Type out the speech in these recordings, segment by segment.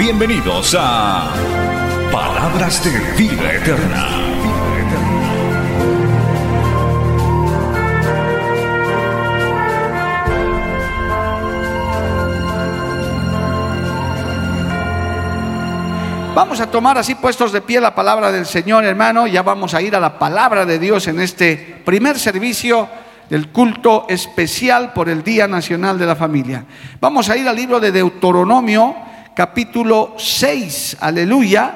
Bienvenidos a Palabras de Vida Eterna. Vamos a tomar así puestos de pie la palabra del Señor, hermano. Ya vamos a ir a la palabra de Dios en este primer servicio del culto especial por el Día Nacional de la Familia. Vamos a ir al libro de Deuteronomio, capítulo 6, aleluya,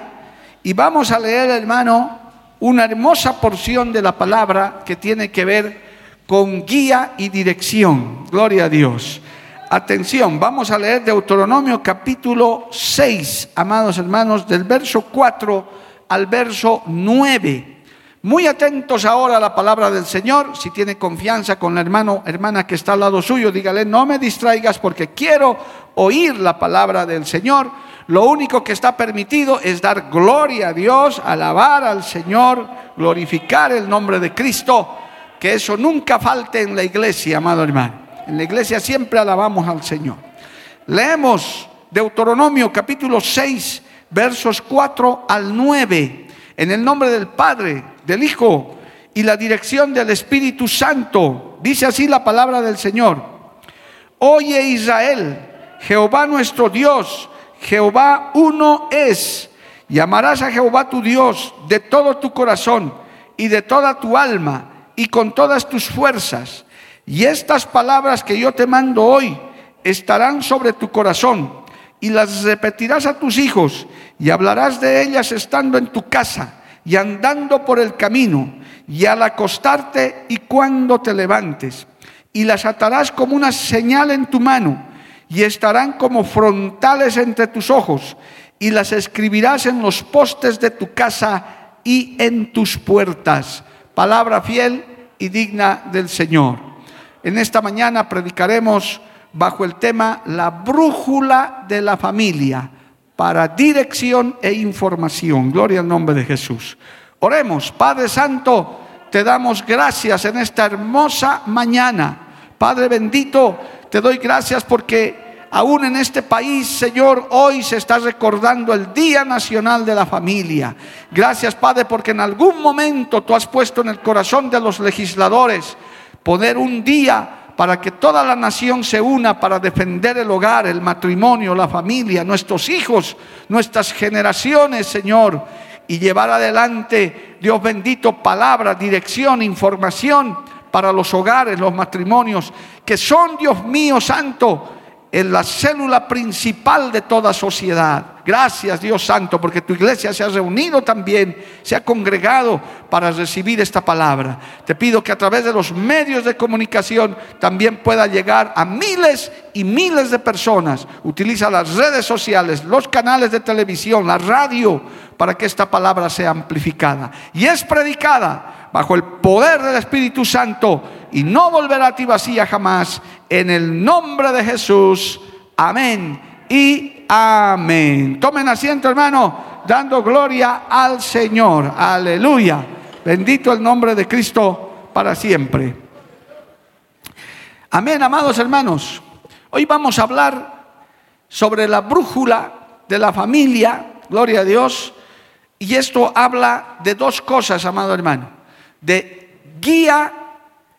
y vamos a leer, hermano, una hermosa porción de la palabra que tiene que ver con guía y dirección. Gloria a Dios. Atención, vamos a leer Deuteronomio capítulo 6, amados hermanos, del verso 4 al verso 9. Muy atentos ahora a la palabra del Señor. Si tiene confianza con la hermano, hermana que está al lado suyo, dígale, no me distraigas porque quiero oír la palabra del Señor. Lo único que está permitido es dar gloria a Dios, alabar al Señor, glorificar el nombre de Cristo. Que eso nunca falte en la iglesia, amado hermano. En la iglesia siempre alabamos al Señor. Leemos Deuteronomio capítulo 6, versos 4 al 9. En el nombre del Padre, del Hijo y la dirección del Espíritu Santo. Dice así la palabra del Señor. Oye Israel, Jehová nuestro Dios, Jehová uno es. Llamarás a Jehová tu Dios de todo tu corazón y de toda tu alma y con todas tus fuerzas y estas palabras que yo te mando hoy estarán sobre tu corazón y las repetirás a tus hijos y hablarás de ellas estando en tu casa y andando por el camino y al acostarte y cuando te levantes. Y las atarás como una señal en tu mano y estarán como frontales entre tus ojos y las escribirás en los postes de tu casa y en tus puertas. Palabra fiel y digna del Señor. En esta mañana predicaremos bajo el tema La brújula de la familia para dirección e información. Gloria al nombre de Jesús. Oremos, Padre Santo, te damos gracias en esta hermosa mañana. Padre bendito, te doy gracias porque aún en este país, Señor, hoy se está recordando el Día Nacional de la Familia. Gracias, Padre, porque en algún momento tú has puesto en el corazón de los legisladores poner un día para que toda la nación se una para defender el hogar, el matrimonio, la familia, nuestros hijos, nuestras generaciones, Señor, y llevar adelante, Dios bendito, palabra, dirección, información para los hogares, los matrimonios, que son, Dios mío, santo, en la célula principal de toda sociedad. Gracias Dios Santo, porque tu iglesia se ha reunido también, se ha congregado para recibir esta palabra. Te pido que a través de los medios de comunicación también pueda llegar a miles y miles de personas. Utiliza las redes sociales, los canales de televisión, la radio, para que esta palabra sea amplificada. Y es predicada bajo el poder del Espíritu Santo y no volverá a ti vacía jamás. En el nombre de Jesús. Amén y amén. Tomen asiento, hermano, dando gloria al Señor. Aleluya. Bendito el nombre de Cristo para siempre. Amén, amados hermanos. Hoy vamos a hablar sobre la brújula de la familia. Gloria a Dios. Y esto habla de dos cosas, amado hermano. De guía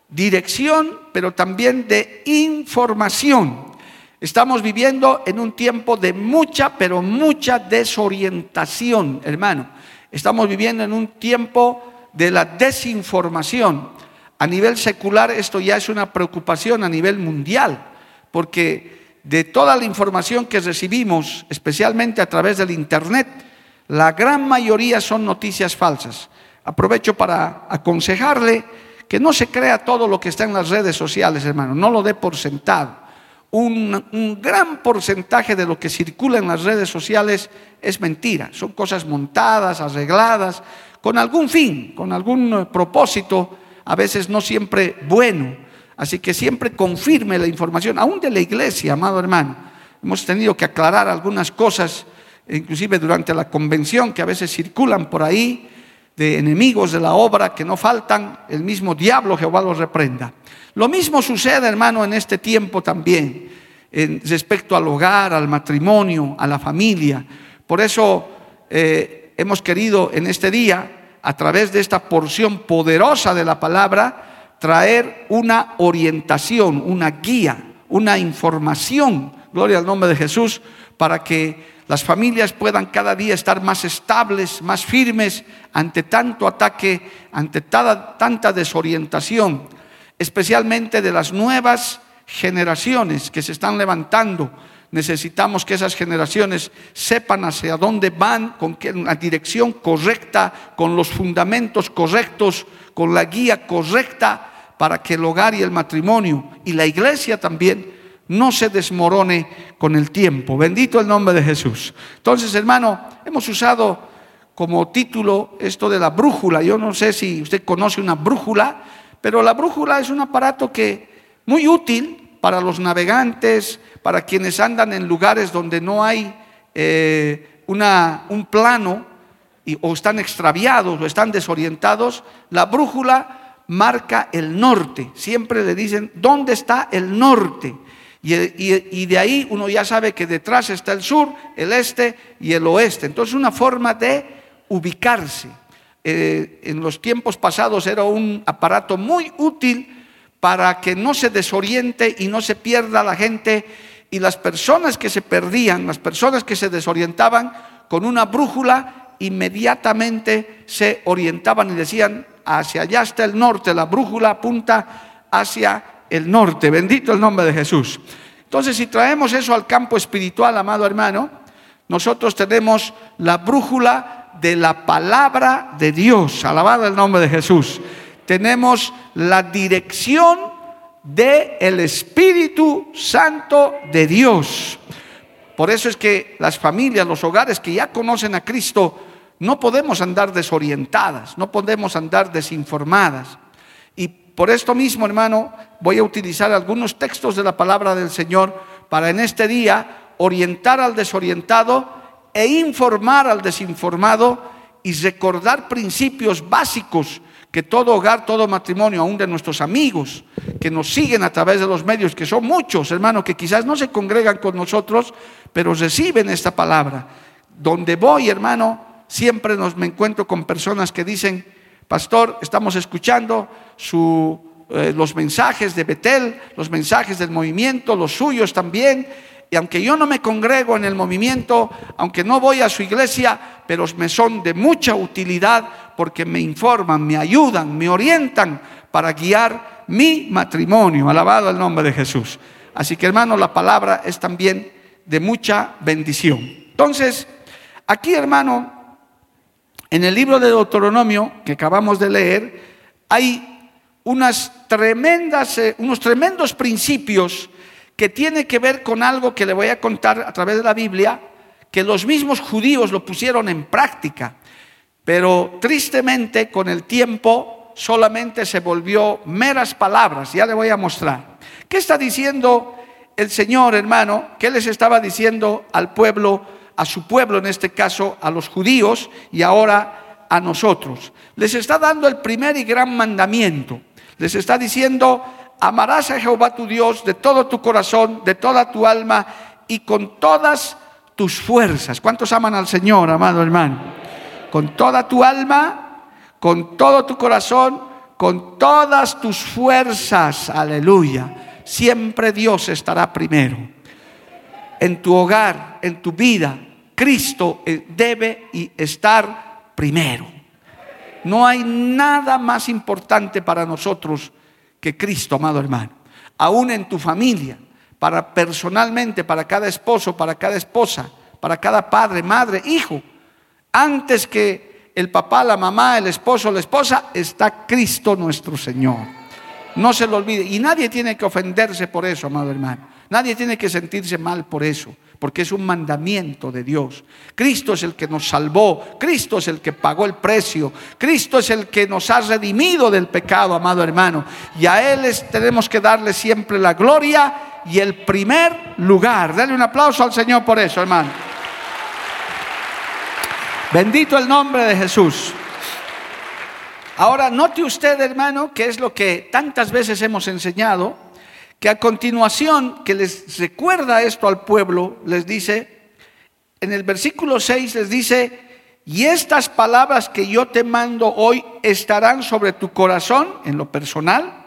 dirección, pero también de información. Estamos viviendo en un tiempo de mucha, pero mucha desorientación, hermano. Estamos viviendo en un tiempo de la desinformación. A nivel secular esto ya es una preocupación a nivel mundial, porque de toda la información que recibimos, especialmente a través del Internet, la gran mayoría son noticias falsas. Aprovecho para aconsejarle que no se crea todo lo que está en las redes sociales, hermano, no lo dé por sentado. un, gran porcentaje de lo que circula en las redes sociales es mentira. Son cosas montadas, arregladas, con algún fin, con algún propósito, a veces no siempre bueno. Así que siempre confirme la información, aún de la iglesia, amado hermano. Hemos tenido que aclarar algunas cosas, inclusive durante la convención, que a veces circulan por ahí, de enemigos de la obra que no faltan, el mismo diablo Jehová los reprenda. Lo mismo sucede, hermano, en este tiempo también, en respecto al hogar, al matrimonio, a la familia. Por eso eh, hemos querido en este día, a través de esta porción poderosa de la palabra, traer una orientación, una guía, una información, gloria al nombre de Jesús, para que las familias puedan cada día estar más estables, más firmes ante tanto ataque, ante tanta desorientación especialmente de las nuevas generaciones que se están levantando. Necesitamos que esas generaciones sepan hacia dónde van, con la dirección correcta, con los fundamentos correctos, con la guía correcta, para que el hogar y el matrimonio y la iglesia también no se desmorone con el tiempo. Bendito el nombre de Jesús. Entonces, hermano, hemos usado como título esto de la brújula. Yo no sé si usted conoce una brújula. Pero la brújula es un aparato que muy útil para los navegantes, para quienes andan en lugares donde no hay eh, una, un plano o están extraviados o están desorientados. La brújula marca el norte. Siempre le dicen, ¿dónde está el norte? Y, de ahí uno ya sabe que detrás está el sur, el este y el oeste. Entonces una forma de ubicarse. Eh, en los tiempos pasados era un aparato muy útil para que no se desoriente y no se pierda la gente y las personas que se perdían, las personas que se desorientaban con una brújula, inmediatamente se orientaban y decían, hacia allá está el norte, la brújula apunta hacia el norte, bendito el nombre de Jesús. Entonces, si traemos eso al campo espiritual, amado hermano, nosotros tenemos la brújula de la palabra de Dios. Alabado el nombre de Jesús. Tenemos la dirección del el Espíritu Santo de Dios. Por eso es que las familias, los hogares que ya conocen a Cristo, no podemos andar desorientadas, no podemos andar desinformadas. Y por esto mismo, hermano, voy a utilizar algunos textos de la palabra del Señor para en este día orientar al desorientado e informar al desinformado y recordar principios básicos que todo hogar, todo matrimonio, aún de nuestros amigos que nos siguen a través de los medios, que son muchos, hermanos, que quizás no se congregan con nosotros, pero reciben esta palabra. Donde voy, hermano, siempre nos me encuentro con personas que dicen, pastor, estamos escuchando su, eh, los mensajes de Betel, los mensajes del movimiento, los suyos también, y aunque yo no me congrego en el movimiento, aunque no voy a su iglesia, pero me son de mucha utilidad porque me informan, me ayudan, me orientan para guiar mi matrimonio. Alabado el nombre de Jesús. Así que hermano, la palabra es también de mucha bendición. Entonces, aquí hermano, en el libro de Deuteronomio que acabamos de leer, hay unas tremendas, eh, unos tremendos principios que tiene que ver con algo que le voy a contar a través de la Biblia, que los mismos judíos lo pusieron en práctica, pero tristemente con el tiempo solamente se volvió meras palabras, ya le voy a mostrar. ¿Qué está diciendo el Señor, hermano? ¿Qué les estaba diciendo al pueblo, a su pueblo en este caso, a los judíos y ahora a nosotros? Les está dando el primer y gran mandamiento. Les está diciendo, amarás a Jehová tu Dios de todo tu corazón, de toda tu alma y con todas tus fuerzas. ¿Cuántos aman al Señor, amado hermano? Con toda tu alma, con todo tu corazón, con todas tus fuerzas. Aleluya. Siempre Dios estará primero. En tu hogar, en tu vida, Cristo eh, debe estar primero. No hay nada más importante para nosotros que Cristo, amado hermano. Aún en tu familia, para personalmente, para cada esposo, para cada esposa, para cada padre, madre, hijo. Antes que el papá, la mamá, el esposo, la esposa, está Cristo nuestro Señor. No se lo olvide. Y nadie tiene que ofenderse por eso, amado hermano. Nadie tiene que sentirse mal por eso, porque es un mandamiento de Dios. Cristo es el que nos salvó, Cristo es el que pagó el precio, Cristo es el que nos ha redimido del pecado, amado hermano. Y a Él tenemos que darle siempre la gloria y el primer lugar. Dale un aplauso al Señor por eso, hermano. Bendito el nombre de Jesús. Ahora, note usted, hermano, que es lo que tantas veces hemos enseñado, que a continuación, que les recuerda esto al pueblo, les dice, en el versículo 6 les dice, y estas palabras que yo te mando hoy estarán sobre tu corazón, en lo personal,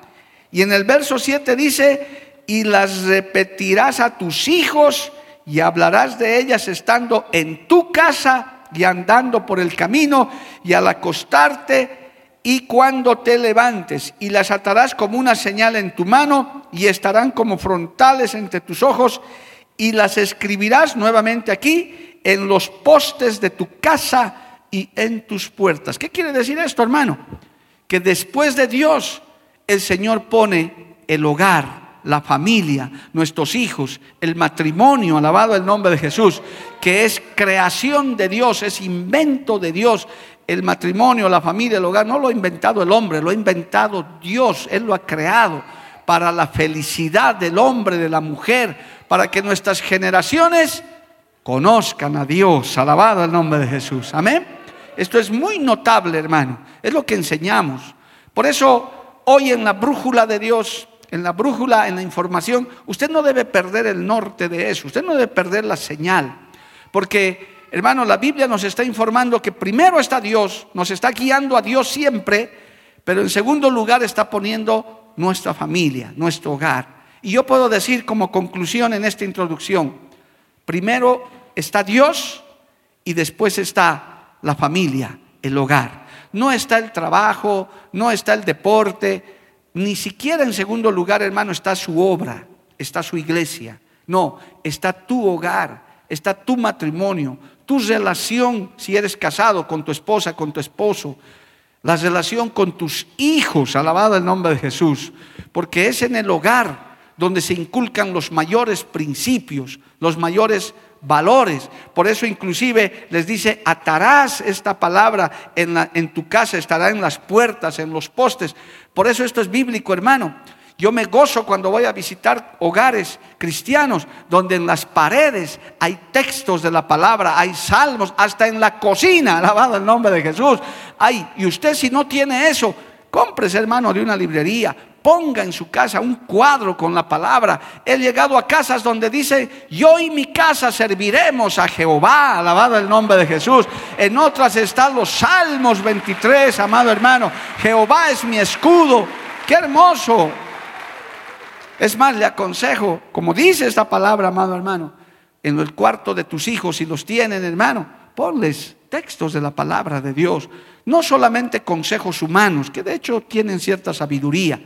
y en el verso 7 dice, y las repetirás a tus hijos y hablarás de ellas estando en tu casa y andando por el camino y al acostarte y cuando te levantes y las atarás como una señal en tu mano y estarán como frontales entre tus ojos y las escribirás nuevamente aquí en los postes de tu casa y en tus puertas. ¿Qué quiere decir esto, hermano? Que después de Dios el Señor pone el hogar, la familia, nuestros hijos, el matrimonio, alabado el nombre de Jesús, que es creación de Dios, es invento de Dios. El matrimonio, la familia, el hogar, no lo ha inventado el hombre, lo ha inventado Dios, Él lo ha creado para la felicidad del hombre, de la mujer, para que nuestras generaciones conozcan a Dios, alabado el nombre de Jesús. Amén. Esto es muy notable, hermano, es lo que enseñamos. Por eso, hoy en la brújula de Dios en la brújula, en la información, usted no debe perder el norte de eso, usted no debe perder la señal. Porque, hermano, la Biblia nos está informando que primero está Dios, nos está guiando a Dios siempre, pero en segundo lugar está poniendo nuestra familia, nuestro hogar. Y yo puedo decir como conclusión en esta introducción, primero está Dios y después está la familia, el hogar. No está el trabajo, no está el deporte, ni siquiera en segundo lugar, hermano, está su obra, está su iglesia. No, está tu hogar, está tu matrimonio, tu relación, si eres casado con tu esposa, con tu esposo, la relación con tus hijos, alabado el nombre de Jesús, porque es en el hogar donde se inculcan los mayores principios, los mayores valores. Por eso inclusive les dice, atarás esta palabra en, en tu casa, estará en las puertas, en los postes. Por eso esto es bíblico, hermano. Yo me gozo cuando voy a visitar hogares cristianos donde en las paredes hay textos de la palabra, hay salmos, hasta en la cocina, alabado el nombre de Jesús. Hay, y usted si no tiene eso, cómprese hermano de una librería, ponga en su casa un cuadro con la palabra. He llegado a casas donde dice, yo y mi casa serviremos a Jehová, alabado el nombre de Jesús. En otras están los Salmos 23, amado hermano. Jehová es mi escudo. Qué hermoso. Es más, le aconsejo, como dice esta palabra, amado hermano, en el cuarto de tus hijos, si los tienen, hermano, ponles textos de la palabra de Dios. No solamente consejos humanos, que de hecho tienen cierta sabiduría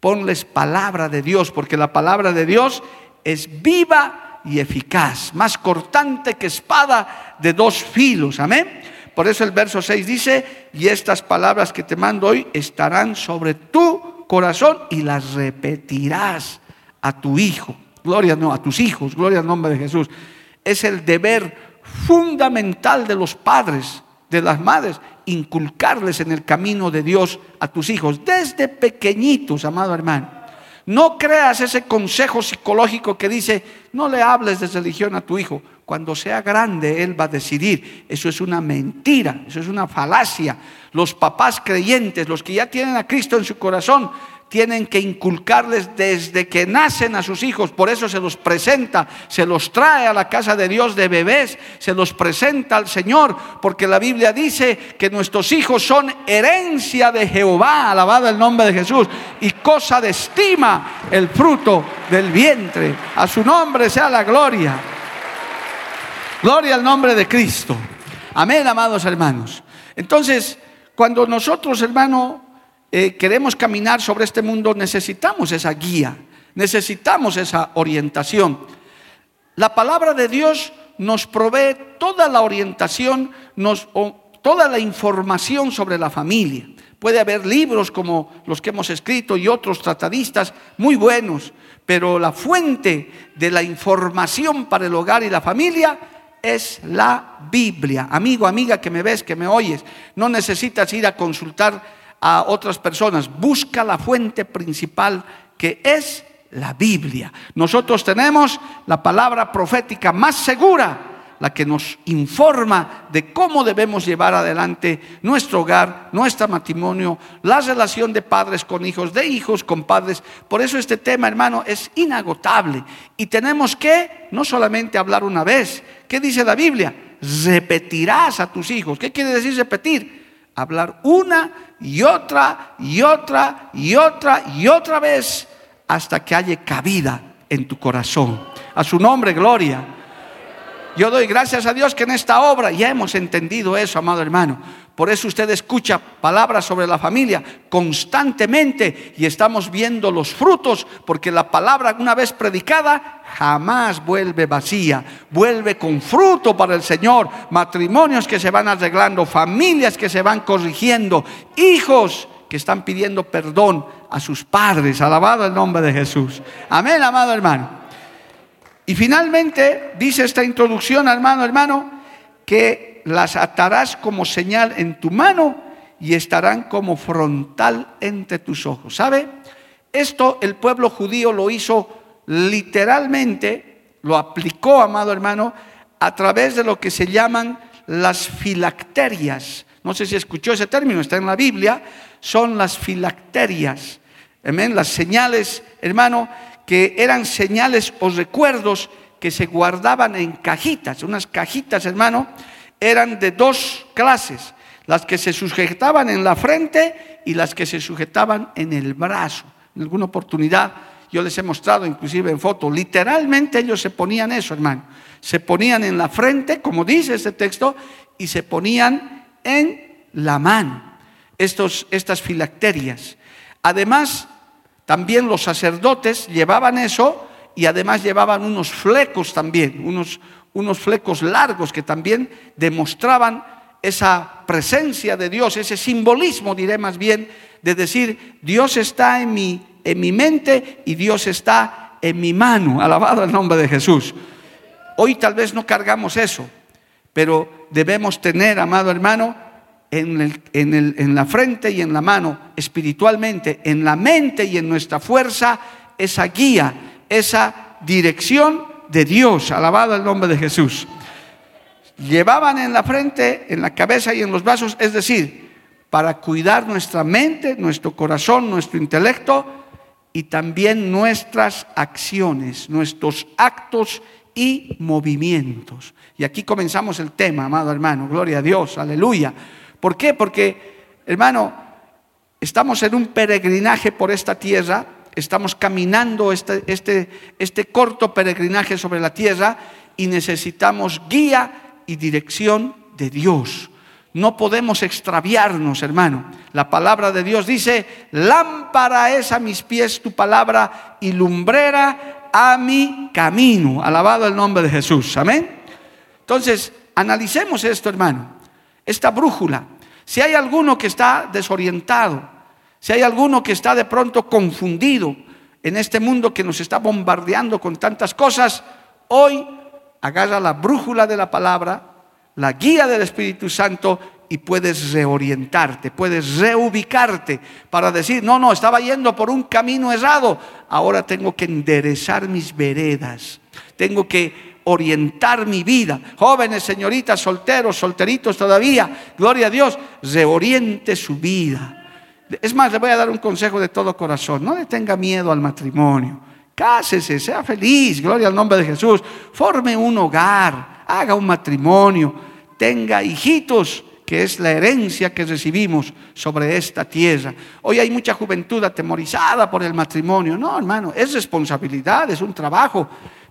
Ponles palabra de Dios, porque la palabra de Dios es viva y eficaz, más cortante que espada de dos filos. Amén. Por eso el verso 6 dice, y estas palabras que te mando hoy estarán sobre tu corazón y las repetirás a tu hijo. Gloria no, a tus hijos, gloria al nombre de Jesús. Es el deber fundamental de los padres, de las madres, inculcarles en el camino de Dios a tus hijos, desde pequeñitos, amado hermano. No creas ese consejo psicológico que dice, no le hables de religión a tu hijo. Cuando sea grande, él va a decidir. Eso es una mentira, eso es una falacia. Los papás creyentes, los que ya tienen a Cristo en su corazón, tienen que inculcarles desde que nacen a sus hijos. Por eso se los presenta, se los trae a la casa de Dios de bebés, se los presenta al Señor, porque la Biblia dice que nuestros hijos son herencia de Jehová, alabado el nombre de Jesús, y cosa de estima el fruto del vientre. A su nombre sea la gloria. Gloria al nombre de Cristo. Amén, amados hermanos. Entonces, cuando nosotros, hermano, eh, queremos caminar sobre este mundo, necesitamos esa guía, necesitamos esa orientación. La palabra de Dios nos provee toda la orientación, nos, toda la información sobre la familia. Puede haber libros como los que hemos escrito y otros tratadistas muy buenos, pero la fuente de la información para el hogar y la familia es la Biblia. Amigo, amiga que me ves, que me oyes, no necesitas ir a consultar a otras personas. Busca la fuente principal que es la Biblia. Nosotros tenemos la palabra profética más segura la que nos informa de cómo debemos llevar adelante nuestro hogar, nuestro matrimonio, la relación de padres con hijos, de hijos con padres. Por eso este tema, hermano, es inagotable. Y tenemos que no solamente hablar una vez. ¿Qué dice la Biblia? Repetirás a tus hijos. ¿Qué quiere decir repetir? Hablar una y otra y otra y otra y otra vez hasta que haya cabida en tu corazón. A su nombre, gloria. Yo doy gracias a Dios que en esta obra ya hemos entendido eso, amado hermano. Por eso usted escucha palabras sobre la familia constantemente y estamos viendo los frutos, porque la palabra una vez predicada jamás vuelve vacía, vuelve con fruto para el Señor, matrimonios que se van arreglando, familias que se van corrigiendo, hijos que están pidiendo perdón a sus padres, alabado el nombre de Jesús. Amén, amado hermano. Y finalmente dice esta introducción, hermano, hermano, que las atarás como señal en tu mano y estarán como frontal entre tus ojos. ¿Sabe? Esto el pueblo judío lo hizo literalmente, lo aplicó, amado hermano, a través de lo que se llaman las filacterias. No sé si escuchó ese término, está en la Biblia, son las filacterias. Amén, las señales, hermano, que eran señales o recuerdos que se guardaban en cajitas. Unas cajitas, hermano, eran de dos clases, las que se sujetaban en la frente y las que se sujetaban en el brazo. En alguna oportunidad yo les he mostrado, inclusive en foto, literalmente ellos se ponían eso, hermano. Se ponían en la frente, como dice este texto, y se ponían en la mano estas filacterias. Además, también los sacerdotes llevaban eso y además llevaban unos flecos también, unos, unos flecos largos que también demostraban esa presencia de Dios, ese simbolismo, diré más bien, de decir, Dios está en mi, en mi mente y Dios está en mi mano. Alabado el nombre de Jesús. Hoy tal vez no cargamos eso, pero debemos tener, amado hermano, en, la frente y en la mano, espiritualmente, en la mente y en nuestra fuerza, esa guía, esa dirección de Dios. Alabado el nombre de Jesús. Llevaban en la frente, en la cabeza y en los brazos, es decir, para cuidar nuestra mente, nuestro corazón, nuestro intelecto y también nuestras acciones, nuestros actos y movimientos. Y aquí comenzamos el tema, amado hermano. Gloria a Dios, aleluya. ¿Por qué? Porque, hermano, estamos en un peregrinaje por esta tierra, estamos caminando este, este, este corto peregrinaje sobre la tierra y necesitamos guía y dirección de Dios. No podemos extraviarnos, hermano. La palabra de Dios dice, lámpara es a mis pies tu palabra y lumbrera a mi camino. Alabado el nombre de Jesús. Amén. Entonces, analicemos esto, hermano esta brújula. Si hay alguno que está desorientado, si hay alguno que está de pronto confundido en este mundo que nos está bombardeando con tantas cosas, hoy agarra la brújula de la palabra, la guía del Espíritu Santo y puedes reorientarte, puedes reubicarte para decir, no, no, estaba yendo por un camino errado, ahora tengo que enderezar mis veredas, tengo que orientar mi vida. Jóvenes, señoritas, solteros, solteritos todavía, gloria a Dios, reoriente su vida. Es más, le voy a dar un consejo de todo corazón. No le tenga miedo al matrimonio. Cásese, sea feliz, gloria al nombre de Jesús. Forme un hogar, haga un matrimonio, tenga hijitos, que es la herencia que recibimos sobre esta tierra. Hoy hay mucha juventud atemorizada por el matrimonio. No, hermano, es responsabilidad, es un trabajo.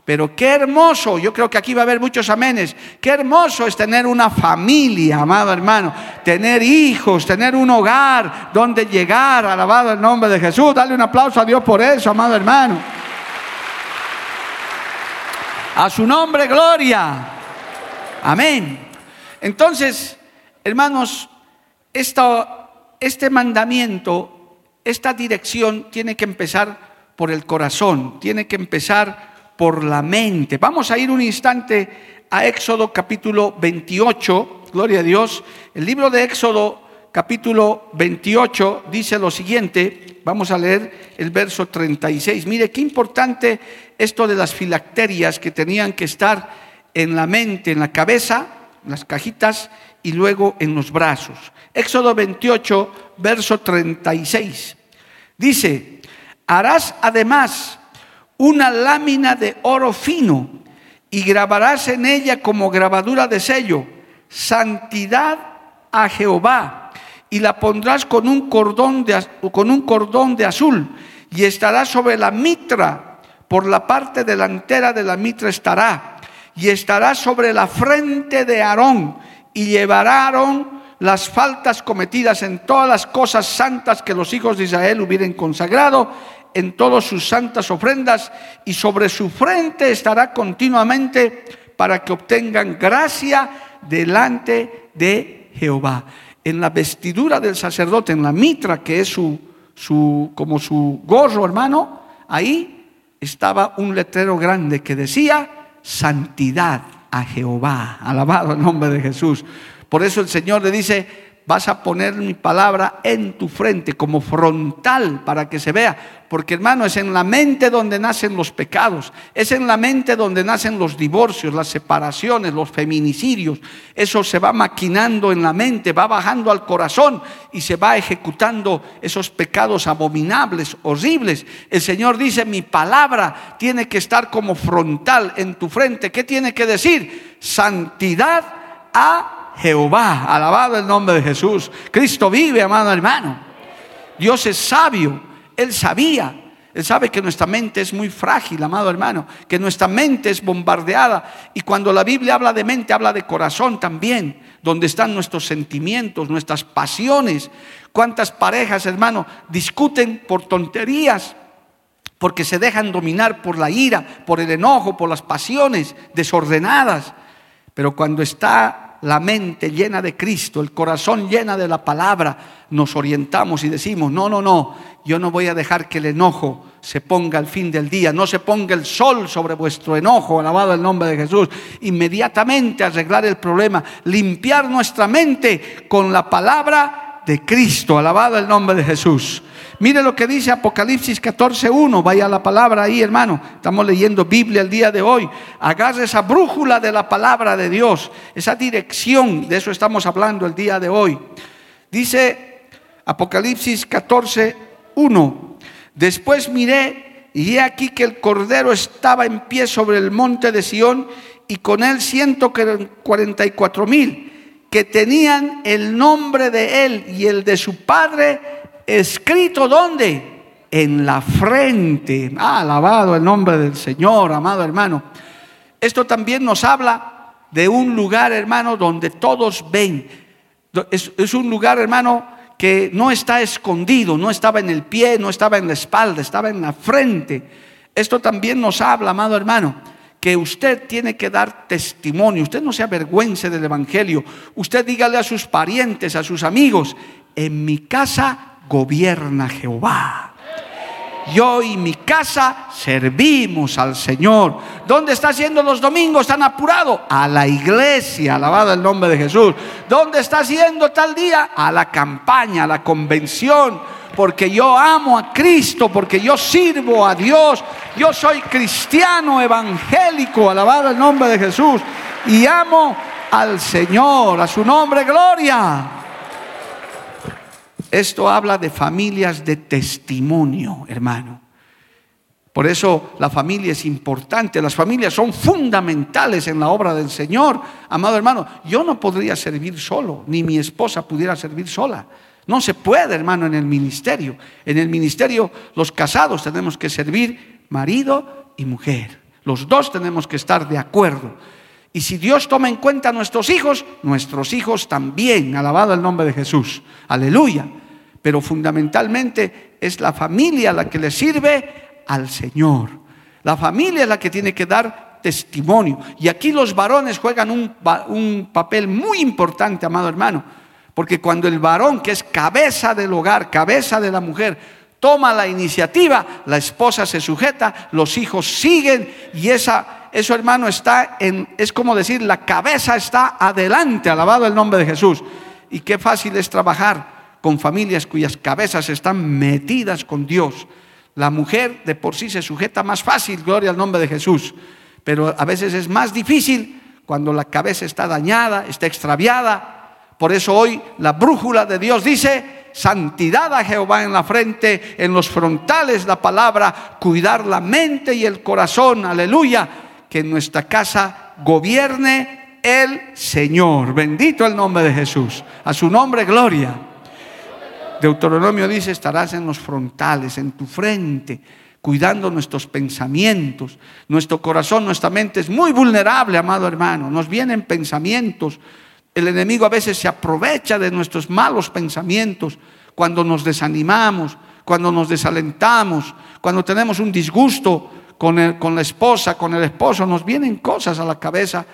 Pero qué hermoso, yo creo que aquí va a haber muchos amenes, qué hermoso es tener una familia, amado hermano, tener hijos, tener un hogar donde llegar, alabado el nombre de Jesús. Dale un aplauso a Dios por eso, amado hermano. A su nombre, gloria. Amén. Entonces, Hermanos, este mandamiento, esta dirección tiene que empezar por el corazón, tiene que empezar por la mente. Vamos a ir un instante a Éxodo capítulo 28, gloria a Dios. El libro de Éxodo capítulo 28 dice lo siguiente, vamos a leer el verso 36. Mire qué importante esto de las filacterias que tenían que estar en la mente, en la cabeza, en las cajitas y luego en los brazos. Éxodo 28, verso 36. Dice, harás además una lámina de oro fino y grabarás en ella como grabadura de sello, santidad a Jehová, y la pondrás con un cordón de, con un cordón de azul, y estará sobre la mitra, por la parte delantera de la mitra estará, y estará sobre la frente de Aarón, y llevarán las faltas cometidas en todas las cosas santas que los hijos de Israel hubieran consagrado, en todas sus santas ofrendas, y sobre su frente estará continuamente para que obtengan gracia delante de Jehová. En la vestidura del sacerdote, en la mitra, que es su, su, como su gorro, hermano, ahí estaba un letrero grande que decía, santidad a Jehová. Alabado el nombre de Jesús. Por eso el Señor le dice, vas a poner mi palabra en tu frente como frontal para que se vea. Porque hermano, es en la mente donde nacen los pecados, es en la mente donde nacen los divorcios, las separaciones, los feminicidios. Eso se va maquinando en la mente, va bajando al corazón y se va ejecutando esos pecados abominables, horribles. El Señor dice, mi palabra tiene que estar como frontal en tu frente. ¿Qué tiene que decir? Santidad a Jehová. Alabado el nombre de Jesús. Cristo vive, amado hermano. Dios es sabio. Él sabía. Él sabe que nuestra mente es muy frágil, amado hermano, que nuestra mente es bombardeada. Y cuando la Biblia habla de mente, habla de corazón también, donde están nuestros sentimientos, nuestras pasiones. ¿Cuántas parejas, hermano, discuten por tonterías? Porque se dejan dominar por la ira, por el enojo, por las pasiones desordenadas. Pero cuando está la mente llena de Cristo, el corazón llena de la palabra, nos orientamos y decimos, no, no, no, yo no voy a dejar que el enojo se ponga al fin del día, no se ponga el sol sobre vuestro enojo, alabado el nombre de Jesús. Inmediatamente arreglar el problema, limpiar nuestra mente con la palabra de Cristo, alabado el nombre de Jesús. Mire lo que dice Apocalipsis 14.1. Vaya la palabra ahí, hermano. Estamos leyendo Biblia el día de hoy. Agarre esa brújula de la palabra de Dios, esa dirección. De eso estamos hablando el día de hoy. Dice Apocalipsis 14.1. Después miré y he aquí que el cordero estaba en pie sobre el monte de Sión y con él 144 mil que tenían el nombre de él y el de su padre escrito ¿dónde? En la frente. Ah, alabado el nombre del Señor, amado hermano. Esto también nos habla de un lugar, hermano, donde todos ven. Es, es un lugar, hermano, que no está escondido, no estaba en el pie, no estaba en la espalda, estaba en la frente. Esto también nos habla, amado hermano, que usted tiene que dar testimonio. Usted no se avergüence del Evangelio. Usted dígale a sus parientes, a sus amigos, en mi casa gobierna Jehová. Yo y mi casa servimos al Señor. ¿Dónde está haciendo los domingos tan apurado? A la iglesia, alabado el nombre de Jesús. ¿Dónde está haciendo tal día? A la campaña, a la convención. Porque yo amo a Cristo, porque yo sirvo a Dios. Yo soy cristiano evangélico, alabado el nombre de Jesús. Y amo al Señor, a su nombre, gloria. Esto habla de familias de testimonio, hermano. Por eso la familia es importante, las familias son fundamentales en la obra del Señor. Amado hermano, yo no podría servir solo, ni mi esposa pudiera servir sola. No se puede, hermano, en el ministerio. En el ministerio los casados tenemos que servir marido y mujer. Los dos tenemos que estar de acuerdo. Y si Dios toma en cuenta a nuestros hijos, nuestros hijos también. Alabado el nombre de Jesús. Aleluya pero fundamentalmente es la familia la que le sirve al Señor. La familia es la que tiene que dar testimonio. Y aquí los varones juegan un, papel muy importante, amado hermano, porque cuando el varón, que es cabeza del hogar, cabeza de la mujer, toma la iniciativa, la esposa se sujeta, los hijos siguen y esa, eso hermano está en, es como decir, la cabeza está adelante, alabado el nombre de Jesús. Y qué fácil es trabajar con familias cuyas cabezas están metidas con Dios. La mujer de por sí se sujeta más fácil, gloria al nombre de Jesús, pero a veces es más difícil cuando la cabeza está dañada, está extraviada. Por eso hoy la brújula de Dios dice, santidad a Jehová en la frente, en los frontales la palabra, cuidar la mente y el corazón, aleluya, que en nuestra casa gobierne el Señor. Bendito el nombre de Jesús. A su nombre, gloria. Deuteronomio dice, estarás en los frontales, en tu frente, cuidando nuestros pensamientos. Nuestro corazón, nuestra mente es muy vulnerable, amado hermano. Nos vienen pensamientos. El enemigo a veces se aprovecha de nuestros malos pensamientos cuando nos desanimamos, cuando nos desalentamos, cuando tenemos un disgusto con, con la esposa, con el esposo. Nos vienen cosas a la cabeza.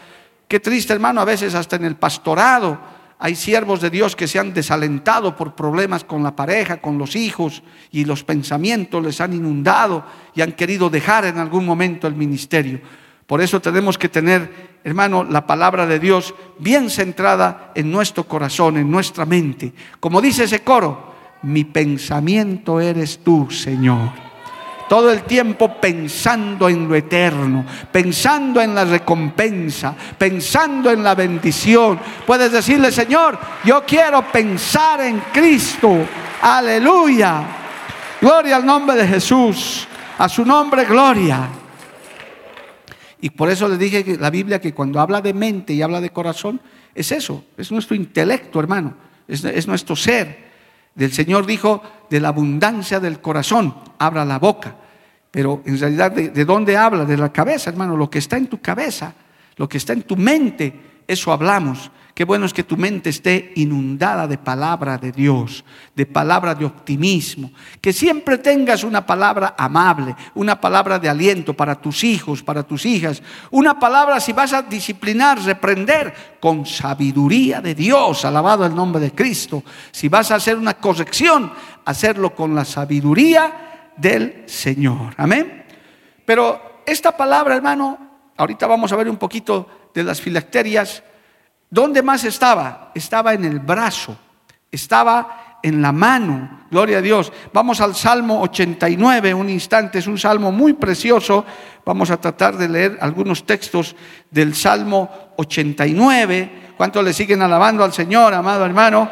Qué triste, hermano, a veces hasta en el pastorado hay siervos de Dios que se han desalentado por problemas con la pareja, con los hijos, y los pensamientos les han inundado y han querido dejar en algún momento el ministerio. Por eso tenemos que tener, hermano, la palabra de Dios bien centrada en nuestro corazón, en nuestra mente. Como dice ese coro, mi pensamiento eres tú, Señor todo el tiempo pensando en lo eterno, pensando en la recompensa, pensando en la bendición. Puedes decirle, Señor, yo quiero pensar en Cristo. Aleluya. Gloria al nombre de Jesús. A su nombre, gloria. Y por eso le dije que la Biblia que cuando habla de mente y habla de corazón, es eso, es nuestro intelecto, hermano, es, es nuestro ser. Del Señor dijo, de la abundancia del corazón, abra la boca. Pero en realidad, ¿de, dónde habla? De la cabeza, hermano. Lo que está en tu cabeza, lo que está en tu mente, eso hablamos. Qué bueno es que tu mente esté inundada de palabra de Dios, de palabra de optimismo. Que siempre tengas una palabra amable, una palabra de aliento para tus hijos, para tus hijas. Una palabra si vas a disciplinar, reprender con sabiduría de Dios, alabado el nombre de Cristo. Si vas a hacer una corrección, hacerlo con la sabiduría del Señor. Amén. Pero esta palabra, hermano, ahorita vamos a ver un poquito de las filacterias. ¿Dónde más estaba? Estaba en el brazo, estaba en la mano. Gloria a Dios. Vamos al Salmo 89, un instante, es un salmo muy precioso. Vamos a tratar de leer algunos textos del Salmo 89. ¿Cuántos le siguen alabando al Señor, amado hermano?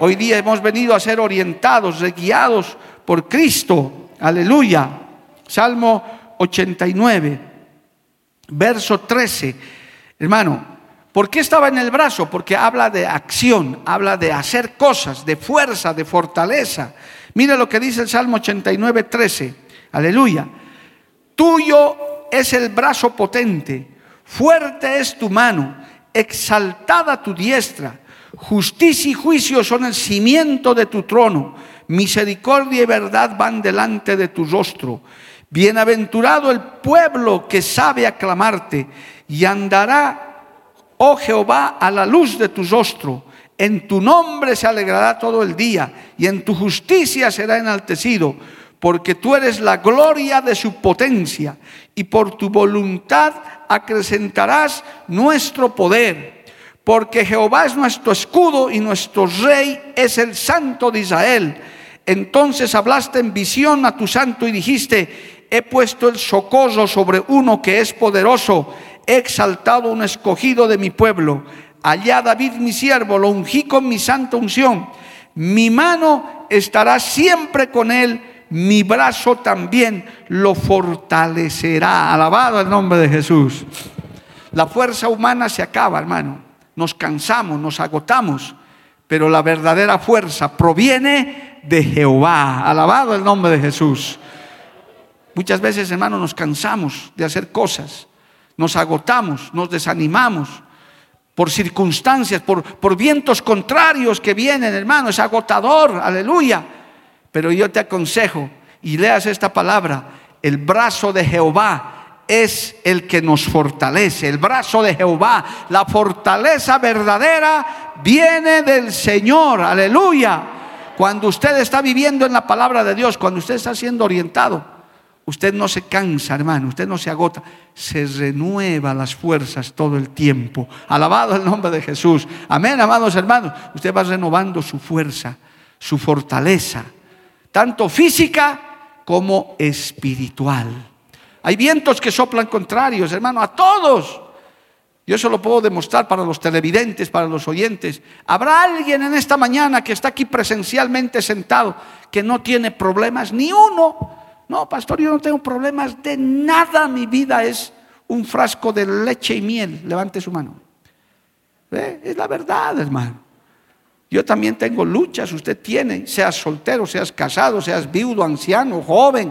Hoy día hemos venido a ser orientados, guiados por Cristo. Aleluya. Salmo 89, verso 13. Hermano, ¿por qué estaba en el brazo? Porque habla de acción, habla de hacer cosas, de fuerza, de fortaleza. Mira lo que dice el Salmo 89, 13. Aleluya. Tuyo es el brazo potente, fuerte es tu mano, exaltada tu diestra. Justicia y juicio son el cimiento de tu trono misericordia y verdad van delante de tu rostro. Bienaventurado el pueblo que sabe aclamarte y andará, oh Jehová, a la luz de tu rostro. En tu nombre se alegrará todo el día y en tu justicia será enaltecido, porque tú eres la gloria de su potencia y por tu voluntad acrecentarás nuestro poder. Porque Jehová es nuestro escudo y nuestro rey es el santo de Israel. Entonces hablaste en visión a tu santo y dijiste, he puesto el socorro sobre uno que es poderoso, he exaltado un escogido de mi pueblo. Allá David mi siervo, lo ungí con mi santa unción. Mi mano estará siempre con él, mi brazo también lo fortalecerá. Alabado el nombre de Jesús. La fuerza humana se acaba, hermano. Nos cansamos, nos agotamos, pero la verdadera fuerza proviene de Jehová. Alabado el nombre de Jesús. Muchas veces, hermanos, nos cansamos de hacer cosas, nos agotamos, nos desanimamos por circunstancias, por, por vientos contrarios que vienen, hermano, es agotador, aleluya. Pero yo te aconsejo y leas esta palabra, el brazo de Jehová es el que nos fortalece, el brazo de Jehová. La fortaleza verdadera viene del Señor, aleluya. Cuando usted está viviendo en la palabra de Dios, cuando usted está siendo orientado, usted no se cansa, hermano, usted no se agota, se renueva las fuerzas todo el tiempo. Alabado el nombre de Jesús. Amén, amados hermanos. Usted va renovando su fuerza, su fortaleza, tanto física como espiritual. Hay vientos que soplan contrarios, hermano, a todos. Yo eso lo puedo demostrar para los televidentes, para los oyentes. ¿Habrá alguien en esta mañana que está aquí presencialmente sentado que no tiene problemas? Ni uno. No, pastor, yo no tengo problemas de nada. Mi vida es un frasco de leche y miel. Levante su mano. Es la verdad, hermano. Yo también tengo luchas, usted tiene, seas soltero, seas casado, seas viudo, anciano, joven.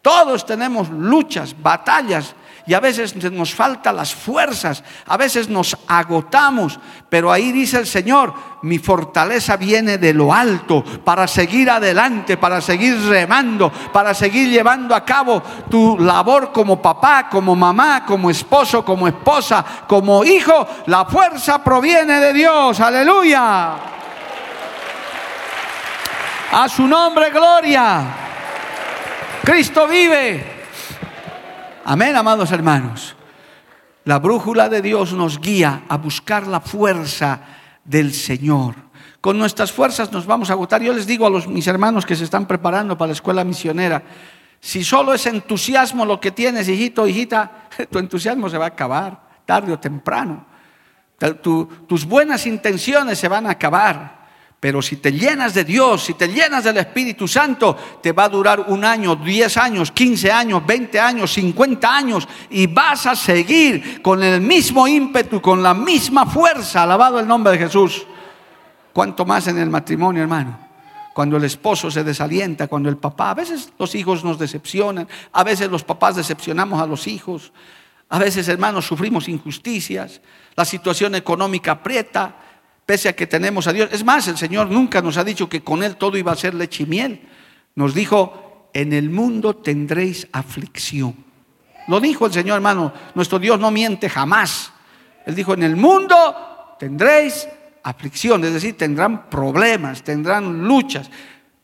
Todos tenemos luchas, batallas y a veces nos faltan las fuerzas, a veces nos agotamos, pero ahí dice el Señor, mi fortaleza viene de lo alto para seguir adelante, para seguir remando, para seguir llevando a cabo tu labor como papá, como mamá, como esposo, como esposa, como hijo. La fuerza proviene de Dios, aleluya. A su nombre, gloria. Cristo vive. Amén, amados hermanos. La brújula de Dios nos guía a buscar la fuerza del Señor. Con nuestras fuerzas nos vamos a agotar. Yo les digo a los, mis hermanos que se están preparando para la escuela misionera, si solo es entusiasmo lo que tienes, hijito, hijita, tu entusiasmo se va a acabar, tarde o temprano. tus buenas intenciones se van a acabar. Pero si te llenas de Dios, si te llenas del Espíritu Santo, te va a durar un año, diez años, quince años, veinte años, cincuenta años y vas a seguir con el mismo ímpetu, con la misma fuerza. Alabado el nombre de Jesús. ¿Cuánto más en el matrimonio, hermano? Cuando el esposo se desalienta, cuando el papá, a veces los hijos nos decepcionan, a veces los papás decepcionamos a los hijos, a veces, hermanos, sufrimos injusticias, la situación económica aprieta pese a que tenemos a Dios. Es más, el Señor nunca nos ha dicho que con Él todo iba a ser leche y miel. Nos dijo, en el mundo tendréis aflicción. Lo dijo el Señor, hermano, nuestro Dios no miente jamás. Él dijo, en el mundo tendréis aflicción, es decir, tendrán problemas, tendrán luchas,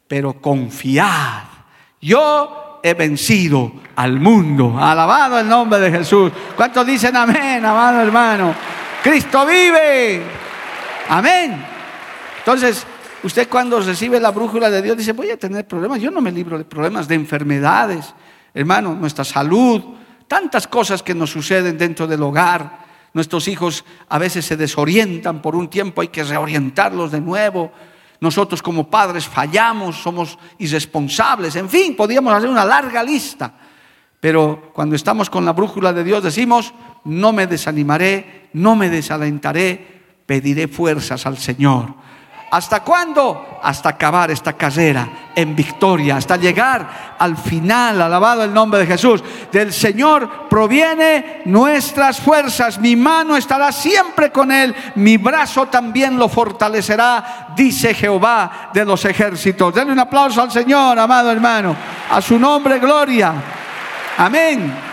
pero confiad. Yo he vencido al mundo. Alabado el nombre de Jesús. ¿Cuántos dicen amén, amado hermano? Cristo vive. Amén. Entonces, usted cuando recibe la brújula de Dios dice, voy a tener problemas. Yo no me libro de problemas, de enfermedades, hermano, nuestra salud, tantas cosas que nos suceden dentro del hogar. Nuestros hijos a veces se desorientan por un tiempo, hay que reorientarlos de nuevo. Nosotros como padres fallamos, somos irresponsables, en fin, podríamos hacer una larga lista. Pero cuando estamos con la brújula de Dios decimos, no me desanimaré, no me desalentaré, pediré fuerzas al Señor. ¿Hasta cuándo? Hasta acabar esta carrera en victoria, hasta llegar al final, alabado el nombre de Jesús. Del Señor proviene nuestras fuerzas, mi mano estará siempre con Él, mi brazo también lo fortalecerá, dice Jehová de los ejércitos. Denle un aplauso al Señor, amado hermano, a su nombre, gloria. Amén.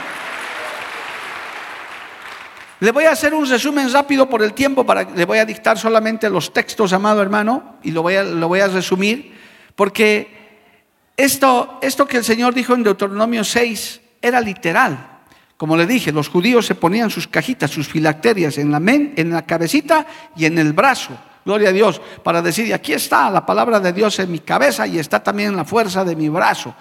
Le voy a hacer un resumen rápido por el tiempo, para, le voy a dictar solamente los textos, amado hermano, y lo voy a, lo voy a resumir, porque esto, esto que el Señor dijo en Deuteronomio 6 era literal. Como le dije, los judíos se ponían sus cajitas, sus filacterias en la, men, en la cabecita y en el brazo. Gloria a Dios, para decir, aquí está la palabra de Dios en mi cabeza y está también la fuerza de mi brazo.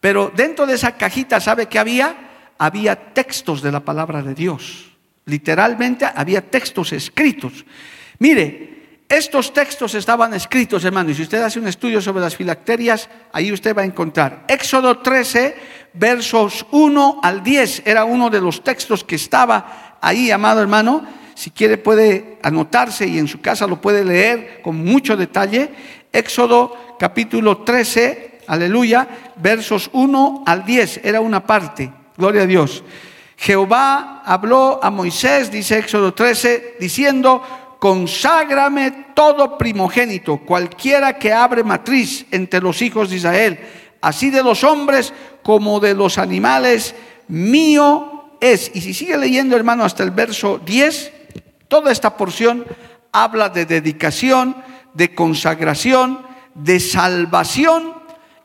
Pero dentro de esa cajita, ¿sabe qué había? Había textos de la palabra de Dios. Literalmente había textos escritos. Mire, estos textos estaban escritos, hermano, y si usted hace un estudio sobre las filacterias, ahí usted va a encontrar. Éxodo 13, versos 1 al 10, era uno de los textos que estaba ahí, amado hermano. Si quiere puede anotarse y en su casa lo puede leer con mucho detalle. Éxodo capítulo 13, aleluya, versos 1 al 10, era una parte. Gloria a Dios. Jehová habló a Moisés, dice Éxodo 13, diciendo, conságrame todo primogénito, cualquiera que abre matriz entre los hijos de Israel, así de los hombres como de los animales, mío es, y si sigue leyendo hermano hasta el verso 10, toda esta porción habla de dedicación, de consagración, de salvación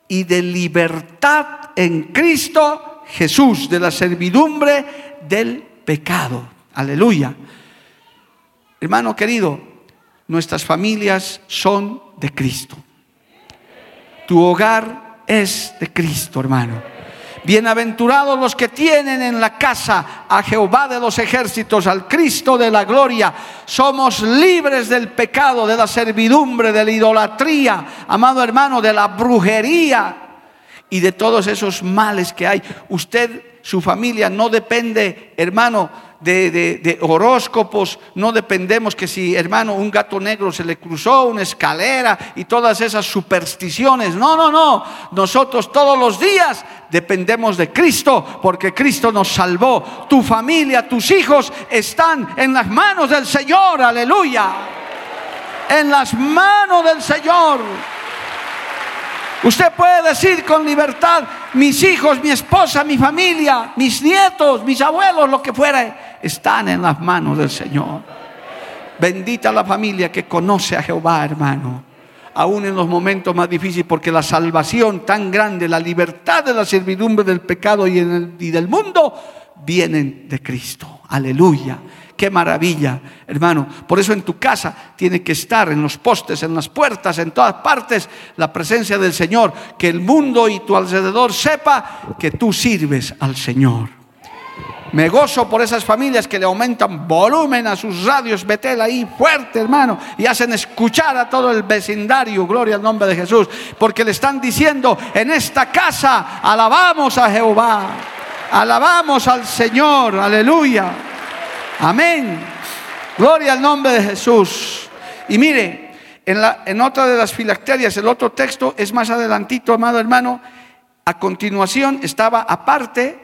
y de libertad en Cristo Jesús, de la servidumbre del pecado. Aleluya. Hermano querido, nuestras familias son de Cristo. Tu hogar es de Cristo, hermano. Bienaventurados los que tienen en la casa a Jehová de los ejércitos, al Cristo de la gloria. Somos libres del pecado, de la servidumbre, de la idolatría, amado hermano, de la brujería y de todos esos males que hay. Usted, su familia, no depende, hermano, de, horóscopos, no dependemos que si, hermano, un gato negro se le cruzó una escalera y todas esas supersticiones. No, no, no. Nosotros todos los días dependemos de Cristo porque Cristo nos salvó. Tu familia, tus hijos están en las manos del Señor. Aleluya. En las manos del Señor. Usted puede decir con libertad, mis hijos, mi esposa, mi familia, mis nietos, mis abuelos, lo que fuera están en las manos del Señor. Bendita la familia que conoce a Jehová, hermano. Aún en los momentos más difíciles, porque la salvación tan grande, la libertad de la servidumbre del pecado y, del mundo, vienen de Cristo. Aleluya. Qué maravilla, hermano. Por eso en tu casa tiene que estar en los postes, en las puertas, en todas partes, la presencia del Señor. Que el mundo y tu alrededor sepa que tú sirves al Señor. Me gozo por esas familias que le aumentan volumen a sus radios. Betel ahí fuerte, hermano, y hacen escuchar a todo el vecindario, gloria al nombre de Jesús, porque le están diciendo, en esta casa alabamos a Jehová, alabamos al Señor, aleluya, amén, gloria al nombre de Jesús. Y mire, en, la, en otra de las filacterias, el otro texto es más adelantito, amado hermano, a continuación estaba aparte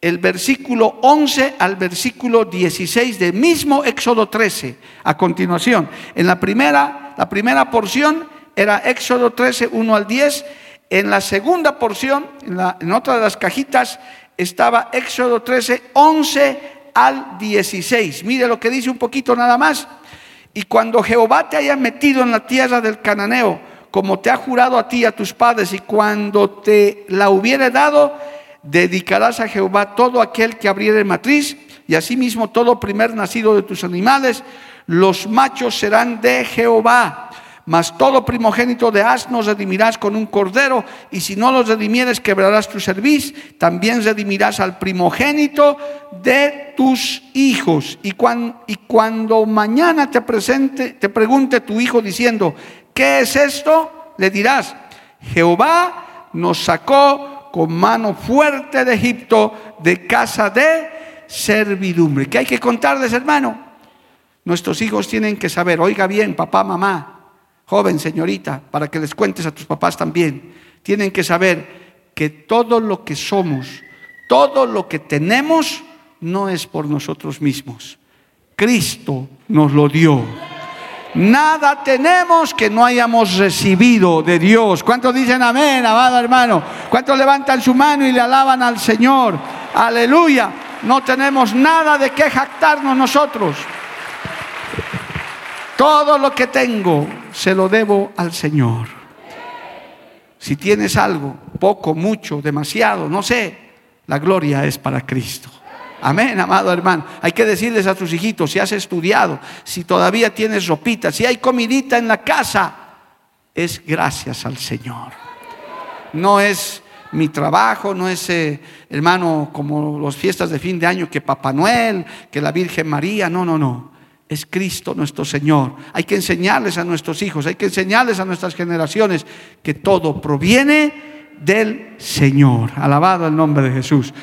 el versículo 11 al versículo 16 del mismo Éxodo 13. A continuación, en la primera, la primera porción era Éxodo 13, 1 al 10. En la segunda porción, en, la, en otra de las cajitas, estaba Éxodo 13, 11 al 16. Mire lo que dice un poquito nada más. Y cuando Jehová te haya metido en la tierra del cananeo, como te ha jurado a ti y a tus padres, y cuando te la hubiere dado, dedicarás a Jehová todo aquel que abriere matriz, y asimismo todo primer nacido de tus animales, los machos serán de Jehová. Mas todo primogénito de asnos redimirás con un cordero, y si no los redimieres, quebrarás tu cerviz. También redimirás al primogénito de tus hijos. Y, y cuando mañana te, presente, te pregunte tu hijo diciendo, ¿qué es esto? Le dirás, Jehová nos sacó con mano fuerte de Egipto, de casa de servidumbre. ¿Qué hay que contarles, hermano? Nuestros hijos tienen que saber, oiga bien, papá, mamá, joven, señorita, para que les cuentes a tus papás también, tienen que saber que todo lo que somos, todo lo que tenemos, no es por nosotros mismos. Cristo nos lo dio. Nada tenemos que no hayamos recibido de Dios. ¿Cuántos dicen amén, amado hermano? ¿Cuántos levantan su mano y le alaban al Señor? Aleluya. No tenemos nada de qué jactarnos nosotros. Todo lo que tengo se lo debo al Señor. Si tienes algo, poco, mucho, demasiado, no sé, la gloria es para Cristo. Amén, amado hermano. Hay que decirles a tus hijitos, si has estudiado, si todavía tienes ropita, si hay comidita en la casa, es gracias al Señor. No es mi trabajo, no es, eh, hermano, como las fiestas de fin de año, que Papá Noel, que la Virgen María, no, no, no. Es Cristo nuestro Señor. Hay que enseñarles a nuestros hijos, hay que enseñarles a nuestras generaciones que todo proviene del Señor. Alabado el nombre de Jesús.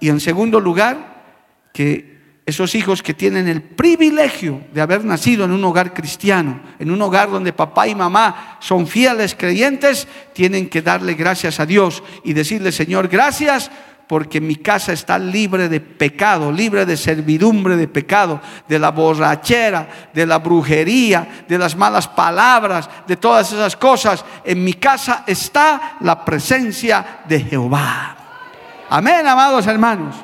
Y en segundo lugar, que esos hijos que tienen el privilegio de haber nacido en un hogar cristiano, en un hogar donde papá y mamá son fieles creyentes, tienen que darle gracias a Dios y decirle, Señor, gracias porque mi casa está libre de pecado, libre de servidumbre de pecado, de la borrachera, de la brujería, de las malas palabras, de todas esas cosas. En mi casa está la presencia de Jehová. Amén, amados hermanos.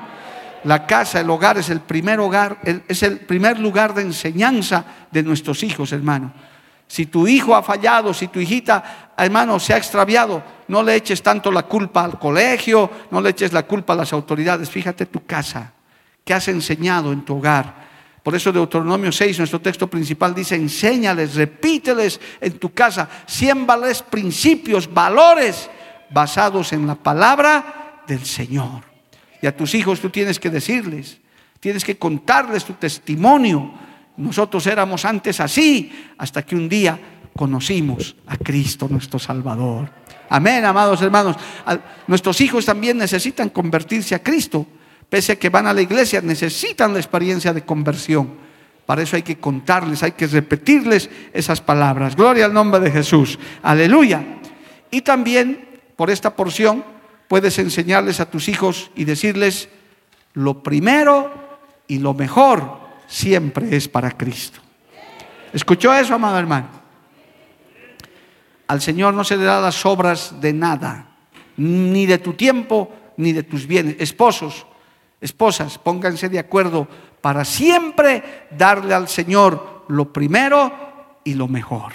La casa, el hogar es el primer hogar, es el primer lugar de enseñanza de nuestros hijos, hermano. Si tu hijo ha fallado, si tu hijita, hermano, se ha extraviado, no le eches tanto la culpa al colegio, no le eches la culpa a las autoridades. Fíjate tu casa, ¿qué has enseñado en tu hogar? Por eso Deuteronomio 6, nuestro texto principal dice, enséñales, repíteles en tu casa, siémbales principios, valores basados en la palabra del Señor. Y a tus hijos tú tienes que decirles, tienes que contarles tu testimonio. Nosotros éramos antes así, hasta que un día conocimos a Cristo nuestro Salvador. Amén, amados hermanos. Nuestros hijos también necesitan convertirse a Cristo. Pese a que van a la iglesia, necesitan la experiencia de conversión. Para eso hay que contarles, hay que repetirles esas palabras. Gloria al nombre de Jesús. Aleluya. Y también por esta porción puedes enseñarles a tus hijos y decirles, lo primero y lo mejor siempre es para Cristo. ¿Escuchó eso, amado hermano? Al Señor no se le da las obras de nada, ni de tu tiempo, ni de tus bienes. Esposos, esposas, pónganse de acuerdo para siempre darle al Señor lo primero y lo mejor.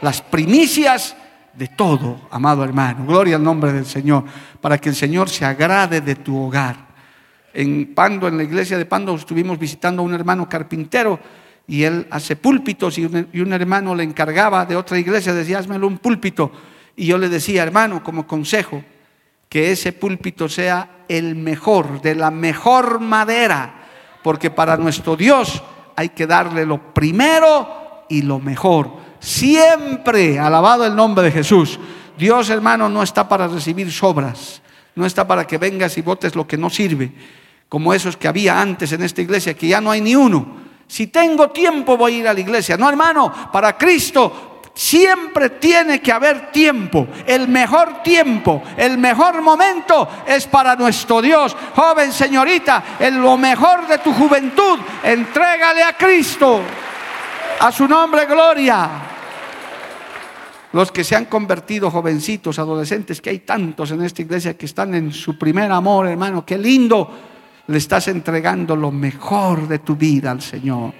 Las primicias de todo, amado hermano. Gloria al nombre del Señor, para que el Señor se agrade de tu hogar. En Pando, en la iglesia de Pando, estuvimos visitando a un hermano carpintero y él hace púlpitos y un, hermano le encargaba de otra iglesia, decía, házmelo un púlpito. Y yo le decía, hermano, como consejo, que ese púlpito sea el mejor, de la mejor madera, porque para nuestro Dios hay que darle lo primero y lo mejor. Siempre, alabado el nombre de Jesús. Dios, hermano, no está para recibir sobras. No está para que vengas y votes lo que no sirve. Como esos que había antes en esta iglesia, que ya no hay ni uno. Si tengo tiempo voy a ir a la iglesia. No, hermano, para Cristo siempre tiene que haber tiempo. El mejor tiempo, el mejor momento es para nuestro Dios. Joven señorita, en lo mejor de tu juventud, entrégale a Cristo. A su nombre, gloria. Los que se han convertido jovencitos, adolescentes, que hay tantos en esta iglesia que están en su primer amor, hermano, qué lindo. Le estás entregando lo mejor de tu vida al Señor.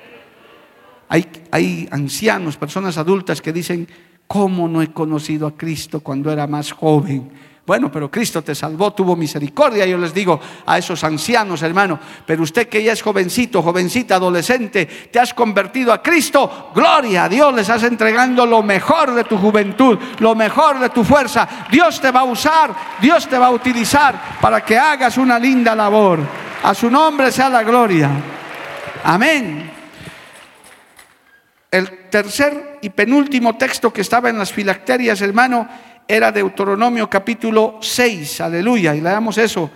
Hay, hay ancianos, personas adultas que dicen, ¿cómo no he conocido a Cristo cuando era más joven? Bueno, pero Cristo te salvó, tuvo misericordia. Yo les digo a esos ancianos, hermano, pero usted que ya es jovencito, jovencita, adolescente, te has convertido a Cristo, gloria a Dios, le estás entregando lo mejor de tu juventud, lo mejor de tu fuerza. Dios te va a usar, Dios te va a utilizar para que hagas una linda labor. A su nombre sea la gloria. Amén. El tercer y penúltimo texto que estaba en las filacterias, hermano, era Deuteronomio capítulo 6, aleluya, y leamos eso,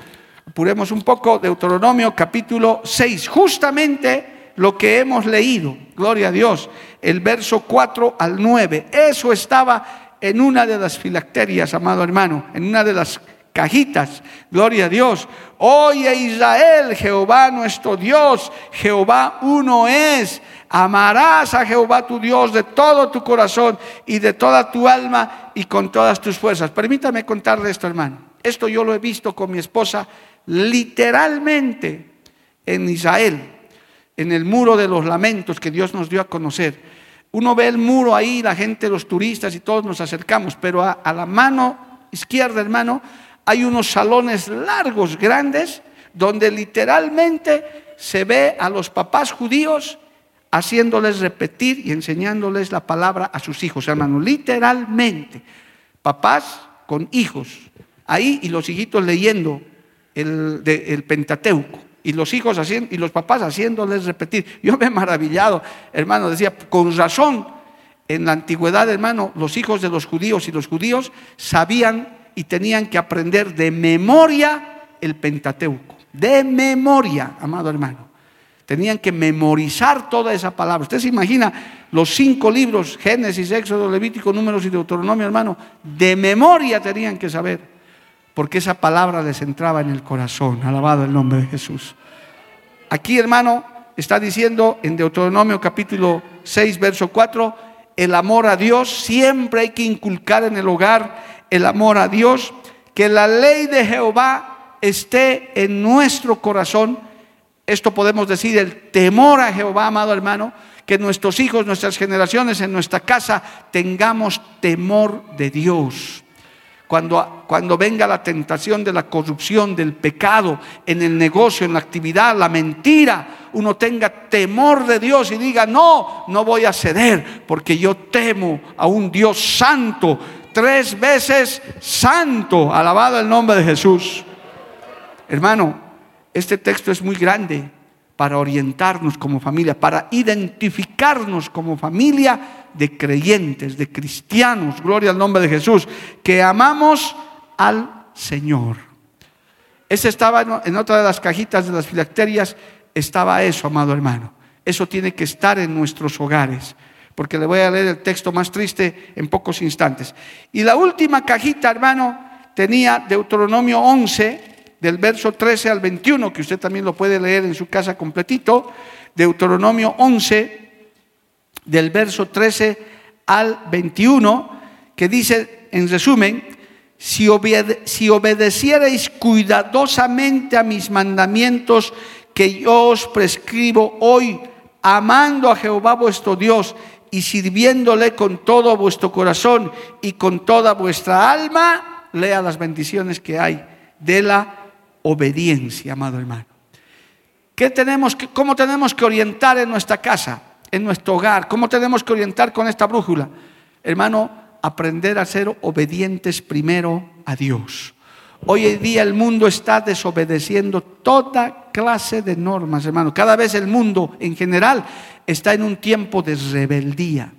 apuremos un poco, Deuteronomio capítulo 6, justamente lo que hemos leído, gloria a Dios, el verso 4 al 9, eso estaba en una de las filacterias, amado hermano, en una de las cajitas, gloria a Dios. Oye Israel, Jehová nuestro Dios, Jehová uno es. Amarás a Jehová tu Dios de todo tu corazón y de toda tu alma y con todas tus fuerzas. Permítame contarle esto, hermano. Esto yo lo he visto con mi esposa literalmente en Israel, en el muro de los lamentos que Dios nos dio a conocer. Uno ve el muro ahí, la gente, los turistas y todos nos acercamos, pero a, a la mano izquierda, hermano, hay unos salones largos, grandes, donde literalmente se ve a los papás judíos haciéndoles repetir y enseñándoles la palabra a sus hijos, hermano, literalmente. Papás con hijos, ahí y los hijitos leyendo el, Pentateuco. Y los hijos haciendo, y los papás haciéndoles repetir. Yo me he maravillado, hermano, decía, con razón, en la antigüedad, hermano, los hijos de los judíos y los judíos sabían y tenían que aprender de memoria el Pentateuco. De memoria, amado hermano. Tenían que memorizar toda esa palabra. Usted se imagina los cinco libros, Génesis, Éxodo, Levítico, Números y Deuteronomio, hermano, de memoria tenían que saber, porque esa palabra les entraba en el corazón. Alabado el nombre de Jesús. Aquí, hermano, está diciendo en Deuteronomio capítulo 6, verso 4, el amor a Dios, siempre hay que inculcar en el hogar el amor a Dios, que la ley de Jehová esté en nuestro corazón, esto podemos decir el temor a Jehová, amado hermano, que nuestros hijos, nuestras generaciones, en nuestra casa tengamos temor de Dios. Cuando, cuando, venga la tentación de la corrupción, del pecado, en el negocio, en la actividad, la mentira, uno tenga temor de Dios y diga, no, no voy a ceder, porque yo temo a un Dios santo, tres veces santo, alabado el nombre de Jesús. Hermano, este texto es muy grande para orientarnos como familia, para identificarnos como familia de creyentes, de cristianos, gloria al nombre de Jesús, que amamos al Señor. Ese estaba en otra de las cajitas de las filacterias, estaba eso, amado hermano. Eso tiene que estar en nuestros hogares, porque le voy a leer el texto más triste en pocos instantes. Y la última cajita, hermano, tenía Deuteronomio 11, del verso 13 al 21, que usted también lo puede leer en su casa completito, Deuteronomio 11, del verso 13 al 21, que dice, en resumen, si, si obedecierais cuidadosamente a mis mandamientos que yo os prescribo hoy, amando a Jehová vuestro Dios y sirviéndole con todo vuestro corazón y con toda vuestra alma, lea las bendiciones que hay de la obediencia, amado hermano. ¿Qué tenemos que, ¿Cómo tenemos que orientar en nuestra casa, en nuestro hogar? ¿Cómo tenemos que orientar con esta brújula? Hermano, aprender a ser obedientes primero a Dios. Hoy en día el mundo está desobedeciendo toda clase de normas, hermano. Cada vez el mundo en general está en un tiempo de rebeldía.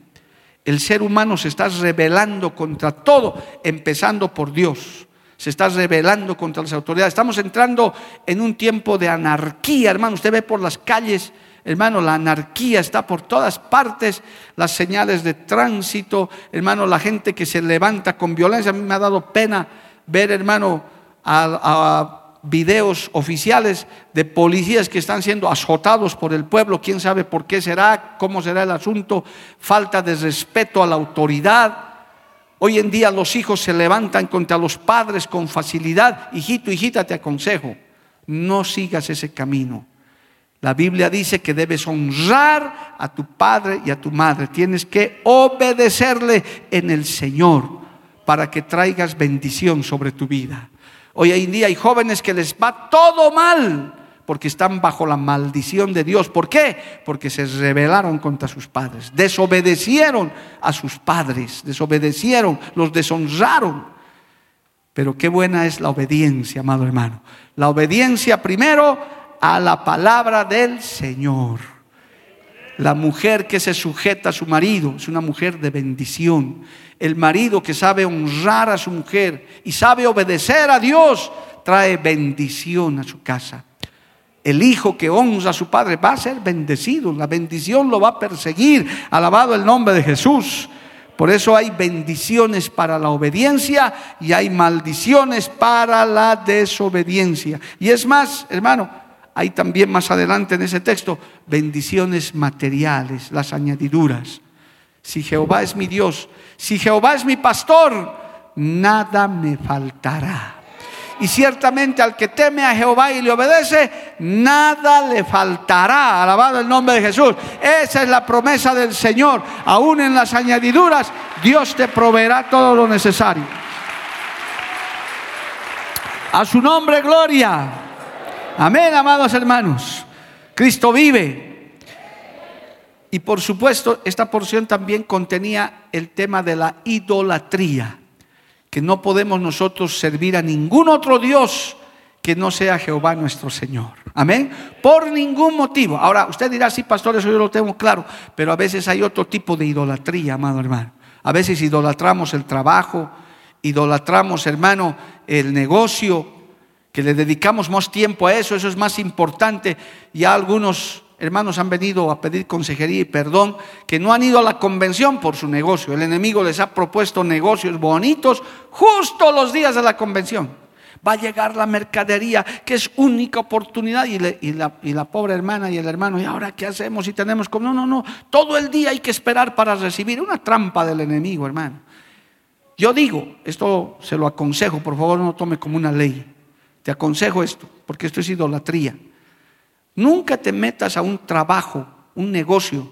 El ser humano se está rebelando contra todo, empezando por Dios se está rebelando contra las autoridades. Estamos entrando en un tiempo de anarquía, hermano. Usted ve por las calles, hermano, la anarquía está por todas partes, las señales de tránsito, hermano, la gente que se levanta con violencia. A mí me ha dado pena ver, hermano, a, videos oficiales de policías que están siendo azotados por el pueblo, quién sabe por qué será, cómo será el asunto, falta de respeto a la autoridad. Hoy en día los hijos se levantan contra los padres con facilidad. Hijito, hijita, te aconsejo, no sigas ese camino. La Biblia dice que debes honrar a tu padre y a tu madre. Tienes que obedecerle en el Señor para que traigas bendición sobre tu vida. Hoy en día hay jóvenes que les va todo mal porque están bajo la maldición de Dios. ¿Por qué? Porque se rebelaron contra sus padres, desobedecieron a sus padres, desobedecieron, los deshonraron. Pero qué buena es la obediencia, amado hermano. La obediencia primero a la palabra del Señor. La mujer que se sujeta a su marido es una mujer de bendición. El marido que sabe honrar a su mujer y sabe obedecer a Dios trae bendición a su casa. El hijo que honra a su padre va a ser bendecido. La bendición lo va a perseguir. Alabado el nombre de Jesús. Por eso hay bendiciones para la obediencia y hay maldiciones para la desobediencia. Y es más, hermano, hay también más adelante en ese texto bendiciones materiales, las añadiduras. Si Jehová es mi Dios, si Jehová es mi pastor, nada me faltará y ciertamente al que teme a Jehová y le obedece, nada le faltará. Alabado el nombre de Jesús. Esa es la promesa del Señor. Aún en las añadiduras, Dios te proveerá todo lo necesario. A su nombre, gloria. Amén, amados hermanos. Cristo vive. Y por supuesto, esta porción también contenía el tema de la idolatría que no podemos nosotros servir a ningún otro Dios que no sea Jehová nuestro Señor. Amén. Por ningún motivo. Ahora, usted dirá, sí, pastor, eso yo lo tengo claro, pero a veces hay otro tipo de idolatría, amado hermano. A veces idolatramos el trabajo, idolatramos, hermano, el negocio, que le dedicamos más tiempo a eso, eso es más importante. Ya algunos hermanos han venido a pedir consejería y perdón, que no han ido a la convención por su negocio. El enemigo les ha propuesto negocios bonitos justo los días de la convención. Va a llegar la mercadería, que es única oportunidad, y, la, pobre hermana y el hermano, ¿y ahora qué hacemos si tenemos como? No, no, no, todo el día hay que esperar para recibir. Una trampa del enemigo, hermano. Yo digo, esto se lo aconsejo, por favor no tome como una ley. te aconsejo esto, porque esto es idolatría. Nunca te metas a un trabajo, un negocio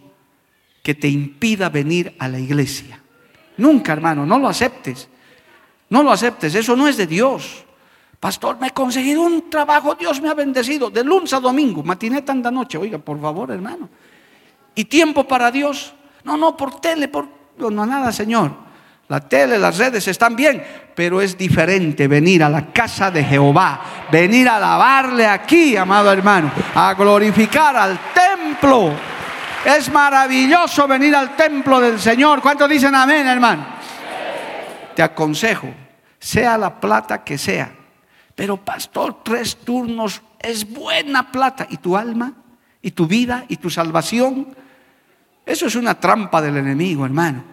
que te impida venir a la iglesia. Nunca, hermano, no lo aceptes. No lo aceptes, eso no es de Dios. Pastor, me he conseguido un trabajo, Dios me ha bendecido, de lunes a domingo, matineta anda noche, oiga, por favor, hermano. ¿Y tiempo para Dios? No, no, por tele, por... No, nada, Señor. La tele, las redes están bien, pero es diferente venir a la casa de Jehová, venir a alabarle aquí, amado hermano, a glorificar al templo. Es maravilloso venir al templo del Señor. ¿Cuántos dicen amén, hermano? Te aconsejo, sea la plata que sea, pero pastor, tres turnos es buena plata. ¿Y tu alma? ¿Y tu vida? ¿Y tu salvación? Eso es una trampa del enemigo, hermano.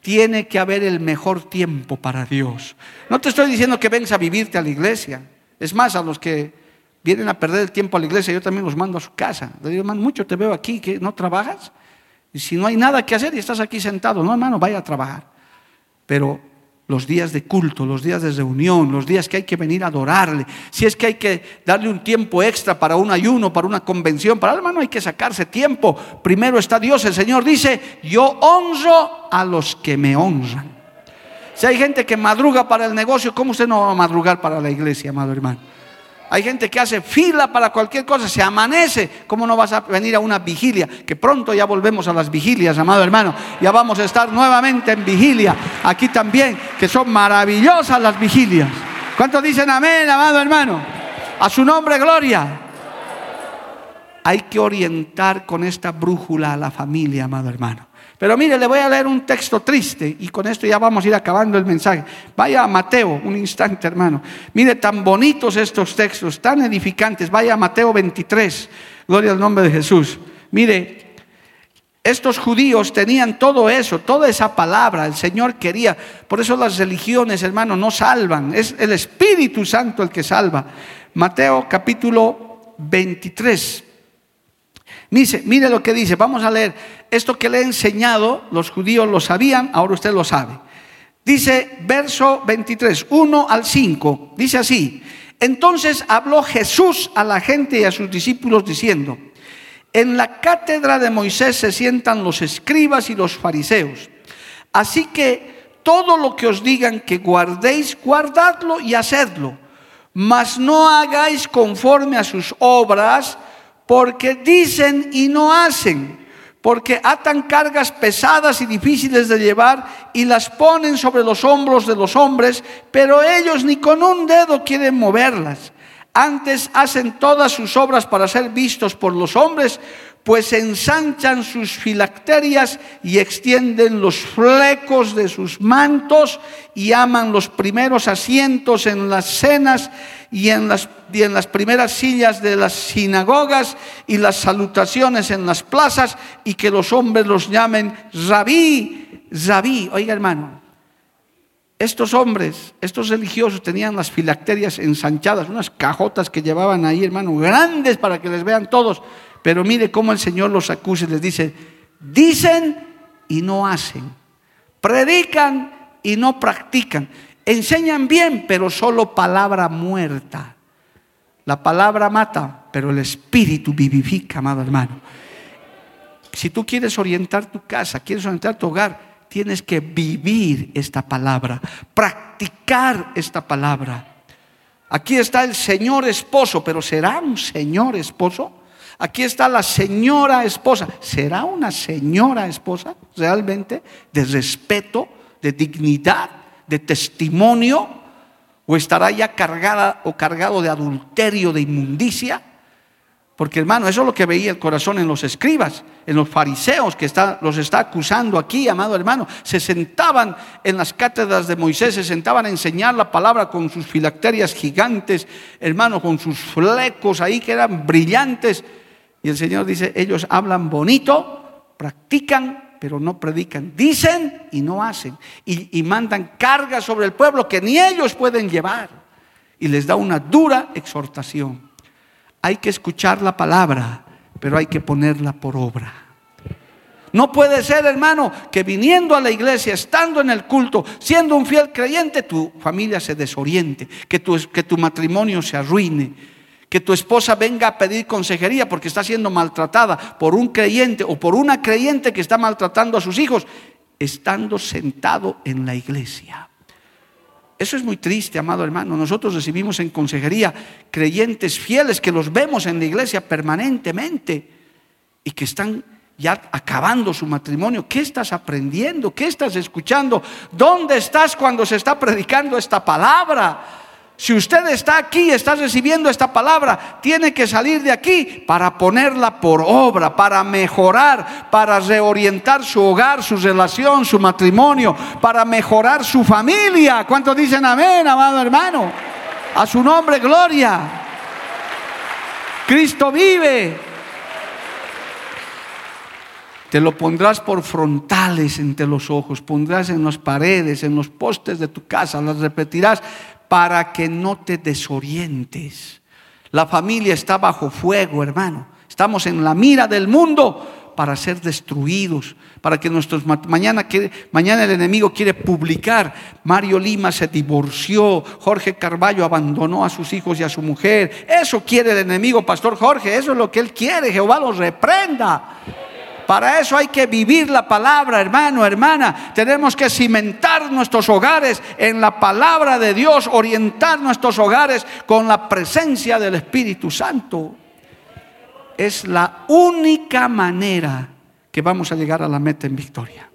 Tiene que haber el mejor tiempo para Dios. No te estoy diciendo que vengas a vivirte a la iglesia. Es más, a los que vienen a perder el tiempo a la iglesia, yo también los mando a su casa. Le digo, hermano, mucho te veo aquí, que no trabajas. Y si no hay nada que hacer y estás aquí sentado, no, hermano, vaya a trabajar. Pero los días de culto, los días de reunión, los días que hay que venir a adorarle, si es que hay que darle un tiempo extra para un ayuno, para una convención, para el hermano hay que sacarse tiempo. Primero está Dios, el Señor dice, yo honro a los que me honran. Si hay gente que madruga para el negocio, ¿cómo usted no va a madrugar para la iglesia, amado hermano? Hay gente que hace fila para cualquier cosa, se amanece. ¿Cómo no vas a venir a una vigilia? Que pronto ya volvemos a las vigilias, amado hermano. Ya vamos a estar nuevamente en vigilia. Aquí también, que son maravillosas las vigilias. ¿Cuántos dicen amén, amado hermano? A su nombre, gloria. Hay que orientar con esta brújula a la familia, amado hermano. Pero mire, le voy a leer un texto triste y con esto ya vamos a ir acabando el mensaje. Vaya a Mateo, un instante hermano. Mire, tan bonitos estos textos, tan edificantes. Vaya a Mateo 23, gloria al nombre de Jesús. Mire, estos judíos tenían todo eso, toda esa palabra, el Señor quería. Por eso las religiones, hermano, no salvan. Es el Espíritu Santo el que salva. Mateo capítulo 23. Mire, lo que dice, vamos a leer. Esto que le he enseñado, los judíos lo sabían, ahora usted lo sabe. Dice verso 23, 1 al 5, dice así. Entonces habló Jesús a la gente y a sus discípulos diciendo, en la cátedra de Moisés se sientan los escribas y los fariseos. Así que todo lo que os digan que guardéis, guardadlo y hacedlo. Mas no hagáis conforme a sus obras, porque dicen y no hacen, porque atan cargas pesadas y difíciles de llevar y las ponen sobre los hombros de los hombres, pero ellos ni con un dedo quieren moverlas. Antes hacen todas sus obras para ser vistos por los hombres, pues ensanchan sus filacterias y extienden los flecos de sus mantos y aman los primeros asientos en las cenas y en las, primeras sillas de las sinagogas y las salutaciones en las plazas y que los hombres los llamen rabí, rabí. Oiga hermano, estos hombres, estos religiosos tenían las filacterias ensanchadas, unas cajotas que llevaban ahí, hermano, grandes para que les vean todos. Pero mire cómo el Señor los acusa y les dice, dicen y no hacen, predican y no practican, enseñan bien, pero solo palabra muerta. La palabra mata, pero el espíritu vivifica, amado hermano. Si tú quieres orientar tu casa, quieres orientar tu hogar, tienes que vivir esta palabra, practicar esta palabra. Aquí está el Señor esposo, pero ¿será un Señor esposo? Aquí está la señora esposa. ¿Será una señora esposa realmente de respeto, de dignidad, de testimonio? ¿O estará ya cargada o cargado de adulterio, de inmundicia? Porque hermano, eso es lo que veía el corazón en los escribas, en los fariseos que los está acusando aquí, amado hermano. Se sentaban en las cátedras de Moisés, se sentaban a enseñar la palabra con sus filacterias gigantes, hermano, con sus flecos ahí que eran brillantes. Y el Señor dice, ellos hablan bonito, practican, pero no predican. Dicen y no hacen. Y, mandan cargas sobre el pueblo que ni ellos pueden llevar. Y les da una dura exhortación. Hay que escuchar la palabra, pero hay que ponerla por obra. No puede ser, hermano, que viniendo a la iglesia, estando en el culto, siendo un fiel creyente, tu familia se desoriente, que tu, que tu matrimonio se arruine, que tu esposa venga a pedir consejería porque está siendo maltratada por un creyente o por una creyente que está maltratando a sus hijos, estando sentado en la iglesia. Eso es muy triste, amado hermano. Nosotros recibimos en consejería creyentes fieles que los vemos en la iglesia permanentemente y que están ya acabando su matrimonio. ¿Qué estás aprendiendo? ¿Qué estás escuchando? ¿Dónde estás cuando se está predicando esta palabra? Si usted está aquí, está recibiendo esta palabra, tiene que salir de aquí para ponerla por obra, para mejorar, para reorientar su hogar, su relación, su matrimonio, para mejorar su familia. ¿Cuántos dicen amén, amado hermano? A su nombre, gloria. Cristo vive. Te lo pondrás por frontales entre los ojos, pondrás en las paredes, en los postes de tu casa, las repetirás para que no te desorientes. La familia está bajo fuego, hermano. Estamos en la mira del mundo para ser destruidos, para que nuestros mañana mañana el enemigo quiere publicar Mario Lima se divorció, Jorge Carballo abandonó a sus hijos y a su mujer. Eso quiere el enemigo, pastor Jorge, eso es lo que él quiere, Jehová los reprenda. Para eso hay que vivir la palabra, hermano, hermana. Tenemos que cimentar nuestros hogares en la palabra de Dios, orientar nuestros hogares con la presencia del Espíritu Santo. Es la única manera que vamos a llegar a la meta en victoria.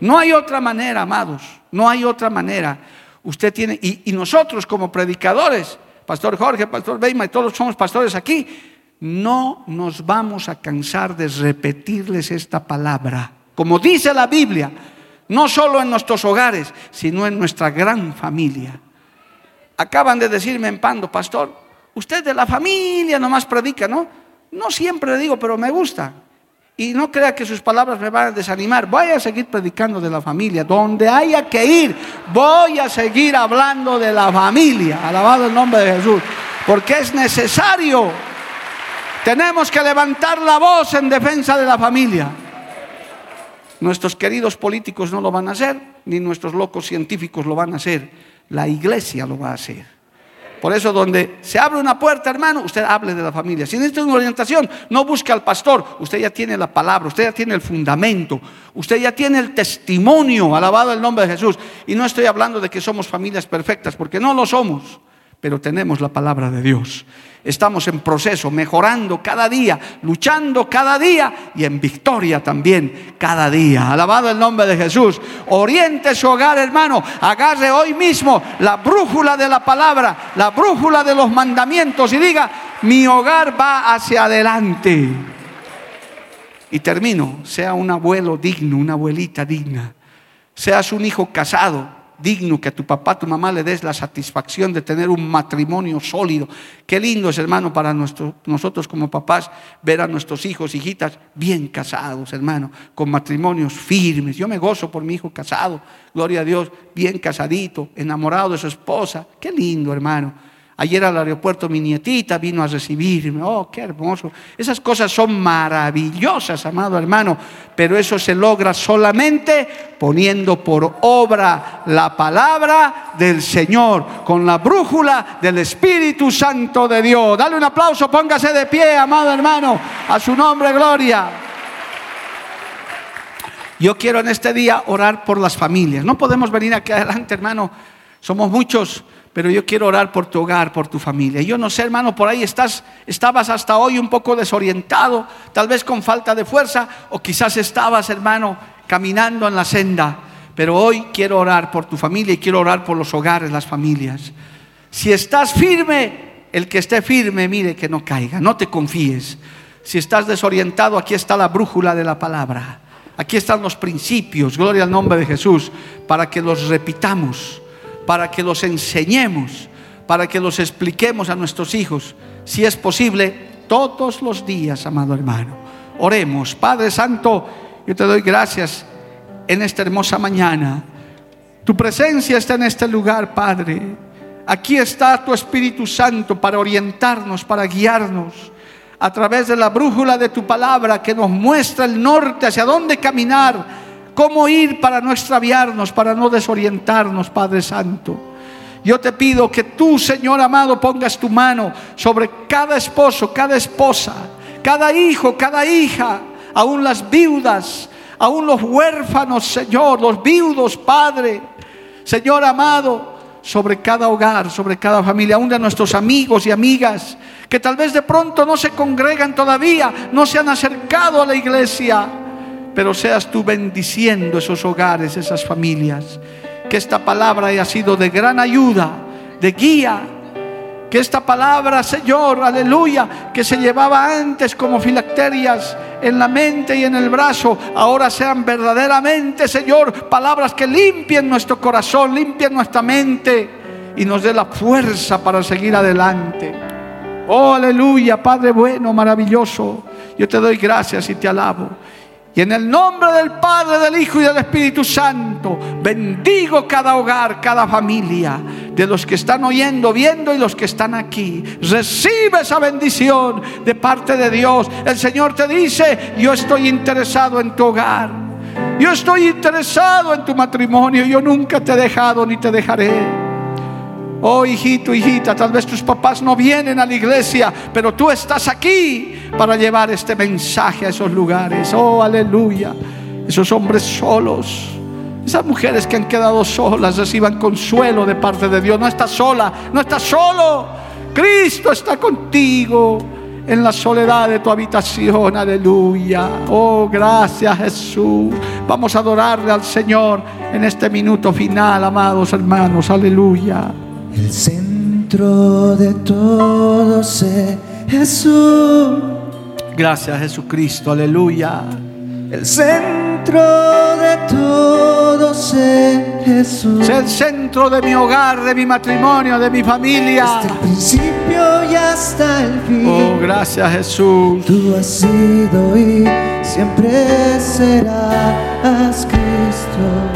No hay otra manera, amados. No hay otra manera. Usted tiene, y, nosotros como predicadores, Pastor Jorge, Pastor Beima y todos somos pastores aquí, no nos vamos a cansar de repetirles esta palabra. Como dice la Biblia, no solo en nuestros hogares, sino en nuestra gran familia. Acaban de decirme en Pando, pastor, usted de la familia nomás predica, ¿no? No siempre digo, pero me gusta. Y no crea que sus palabras me van a desanimar. Voy a seguir predicando de la familia. Donde haya que ir, voy a seguir hablando de la familia. Alabado el nombre de Jesús. Porque es necesario tenemos que levantar la voz en defensa de la familia. Nuestros queridos políticos no lo van a hacer, ni nuestros locos científicos lo van a hacer. La iglesia lo va a hacer. Por eso donde se abre una puerta, hermano, usted hable de la familia. Si necesita una orientación, no busque al pastor. Usted ya tiene la palabra, usted ya tiene el fundamento, usted ya tiene el testimonio, alabado el nombre de Jesús. Y no estoy hablando de que somos familias perfectas, porque no lo somos pero tenemos la palabra de Dios. Estamos en proceso, mejorando cada día, luchando cada día y en victoria también cada día. Alabado el nombre de Jesús. Oriente su hogar, hermano. Agarre hoy mismo la brújula de la palabra, la brújula de los mandamientos y diga, mi hogar va hacia adelante. Y termino, sea un abuelo digno, una abuelita digna. Seas un hijo casado, digno que a tu papá, tu mamá le des la satisfacción de tener un matrimonio sólido. Qué lindo es, hermano, para nosotros como papás ver a nuestros hijos, hijitas bien casados, hermano, con matrimonios firmes. Yo me gozo por mi hijo casado, gloria a Dios, bien casadito, enamorado de su esposa. Qué lindo, hermano. Ayer al aeropuerto mi nietita vino a recibirme. Oh, qué hermoso. Esas cosas son maravillosas, amado hermano. Pero eso se logra solamente poniendo por obra la palabra del Señor, con la brújula del Espíritu Santo de Dios. Dale un aplauso, póngase de pie, amado hermano. A su nombre, gloria. Yo quiero en este día orar por las familias. No podemos venir aquí adelante, hermano. Somos muchos pero yo quiero orar por tu hogar, por tu familia. Yo no sé, hermano, por ahí estás, estabas hasta hoy un poco desorientado, tal vez con falta de fuerza, o quizás estabas, hermano, caminando en la senda. Pero hoy quiero orar por tu familia y quiero orar por los hogares, las familias. Si estás firme, el que esté firme, mire que no caiga, no te confíes. Si estás desorientado, aquí está la brújula de la palabra. Aquí están los principios, gloria al nombre de Jesús, para que los repitamos para que los enseñemos, para que los expliquemos a nuestros hijos, si es posible, todos los días, amado hermano. Oremos, Padre Santo, yo te doy gracias en esta hermosa mañana. Tu presencia está en este lugar, Padre. Aquí está tu Espíritu Santo para orientarnos, para guiarnos. a través de la brújula de tu palabra que nos muestra el norte, hacia dónde caminar, cómo ir para no extraviarnos, para no desorientarnos, Padre Santo. Yo te pido que tú, Señor amado, pongas tu mano sobre cada esposo, cada esposa, cada hijo, cada hija, aún las viudas, aún los huérfanos, Señor, los viudos, Padre. Señor amado, sobre cada hogar, sobre cada familia, aún de nuestros amigos y amigas que tal vez de pronto no se congregan todavía, no se han acercado a la iglesia, pero seas tú bendiciendo esos hogares, esas familias. Que esta palabra haya sido de gran ayuda, de guía. Que esta palabra, Señor, aleluya, que se llevaba antes como filacterias en la mente y en el brazo, ahora sean verdaderamente, Señor, palabras que limpien nuestro corazón, limpien nuestra mente y nos dé la fuerza para seguir adelante. Oh, aleluya, Padre bueno, maravilloso. Yo te doy gracias y te alabo. Y en el nombre del Padre, del Hijo y del Espíritu Santo, bendigo cada hogar, cada familia, de los que están oyendo, viendo y los que están aquí. Recibe esa bendición de parte de Dios. El Señor te dice, yo estoy interesado en tu hogar. Yo estoy interesado en tu matrimonio. Yo nunca te he dejado ni te dejaré. Oh hijito, hijita, tal vez tus papás no vienen a la iglesia, pero tú estás aquí para llevar este mensaje a esos lugares. Oh, aleluya. Esos hombres solos, esas mujeres que han quedado solas, reciban consuelo de parte de Dios. No estás sola, no estás solo. Cristo está contigo en la soledad de tu habitación. Aleluya. Oh, gracias Jesús. Vamos a adorarle al Señor en este minuto final, amados hermanos. Aleluya. El centro de todo es Jesús. Gracias Jesucristo, aleluya. El centro de todo es Jesús. Es el centro de mi hogar, de mi matrimonio, de mi familia. Desde el principio y hasta el fin. Oh, gracias Jesús. Tú has sido y siempre serás Cristo. Cristo.